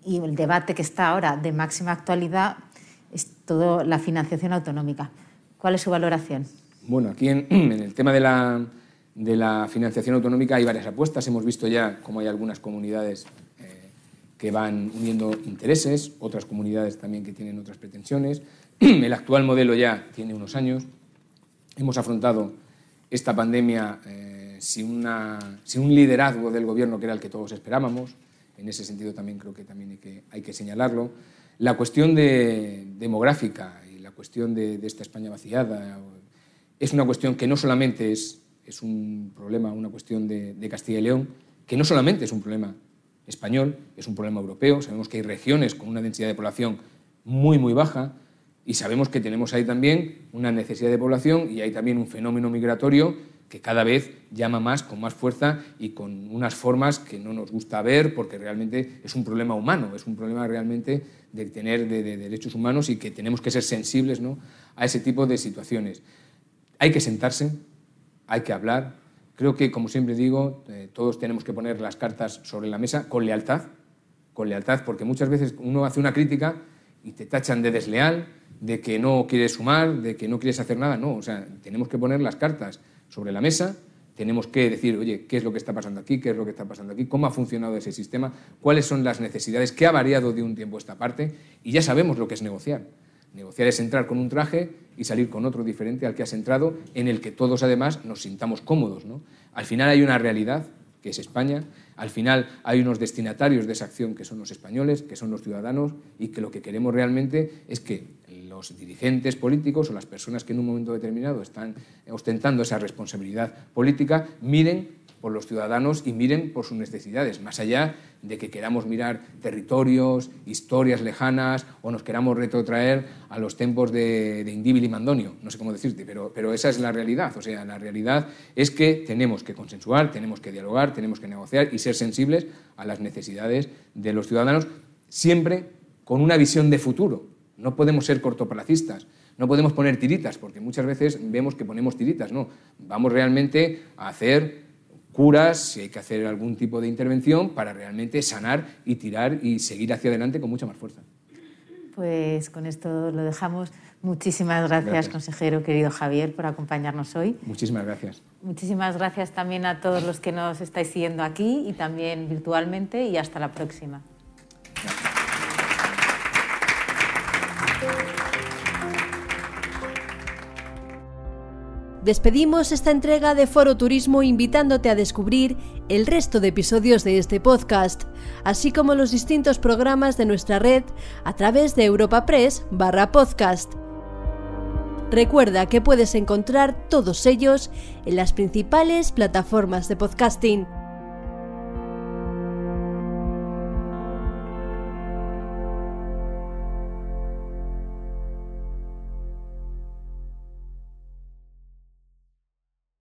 y el debate que está ahora de máxima actualidad es toda la financiación autonómica. ¿Cuál es su valoración? Bueno, aquí en, en el tema de la, de la, financiación autonómica hay varias apuestas. Hemos visto ya cómo hay algunas comunidades que van uniendo intereses, otras comunidades también que tienen otras pretensiones. El actual modelo ya tiene unos años. Hemos afrontado esta pandemia eh, sin, una, sin, un liderazgo del gobierno que era el que todos esperábamos. En ese sentido también creo que también hay que, hay que señalarlo. La cuestión de, demográfica y la cuestión de, de esta España vaciada es una cuestión que no solamente es es un problema, una cuestión de, de Castilla y León, que no solamente es un problema español, es un problema europeo. Sabemos que hay regiones con una densidad de población muy, muy baja y sabemos que tenemos ahí también una necesidad de población y hay también un fenómeno migratorio que cada vez llama más, con más fuerza y con unas formas que no nos gusta ver porque realmente es un problema humano, es un problema realmente de tener de, derechos humanos y que tenemos que ser sensibles ¿no? a ese tipo de situaciones. Hay que sentarse, hay que hablar. Creo que, como siempre digo, eh, todos tenemos que poner las cartas sobre la mesa con lealtad, con lealtad, porque muchas veces uno hace una crítica y te tachan de desleal, de que no quieres sumar, de que no quieres hacer nada. No, o sea, tenemos que poner las cartas sobre la mesa, tenemos que decir, oye, ¿qué es lo que está pasando aquí? ¿Qué es lo que está pasando aquí? ¿Cómo ha funcionado ese sistema? ¿Cuáles son las necesidades? ¿Qué ha variado de un tiempo a esta parte? Y ya sabemos lo que es negociar. Negociar es entrar con un traje y salir con otro diferente al que has entrado, en el que todos además nos sintamos cómodos. ¿no? Al final hay una realidad, que es España, al final hay unos destinatarios de esa acción que son los españoles, que son los ciudadanos, y que lo que queremos realmente es que los dirigentes políticos o las personas que en un momento determinado están ostentando esa responsabilidad política miren por los ciudadanos y miren por sus necesidades, más allá de que queramos mirar territorios, historias lejanas o nos queramos retrotraer a los tiempos de, Indíbil y Mandonio, no sé cómo decirte, pero, pero esa es la realidad. O sea, la realidad es que tenemos que consensuar, tenemos que dialogar, tenemos que negociar y ser sensibles a las necesidades de los ciudadanos, siempre con una visión de futuro, no podemos ser cortoplacistas, no podemos poner tiritas, porque muchas veces vemos que ponemos tiritas, no. Vamos realmente a hacer curas, si hay que hacer algún tipo de intervención, para realmente sanar y tirar y seguir hacia adelante con mucha más fuerza. Pues con esto lo dejamos. Muchísimas gracias, gracias, consejero querido Javier, por acompañarnos hoy. Muchísimas gracias. Muchísimas gracias también a todos los que nos estáis siguiendo aquí y también virtualmente y hasta la próxima. Despedimos esta entrega de Foro Turismo invitándote a descubrir el resto de episodios de este podcast, así como los distintos programas de nuestra red a través de Europa Press barra podcast. Recuerda que puedes encontrar todos ellos en las principales plataformas de podcasting.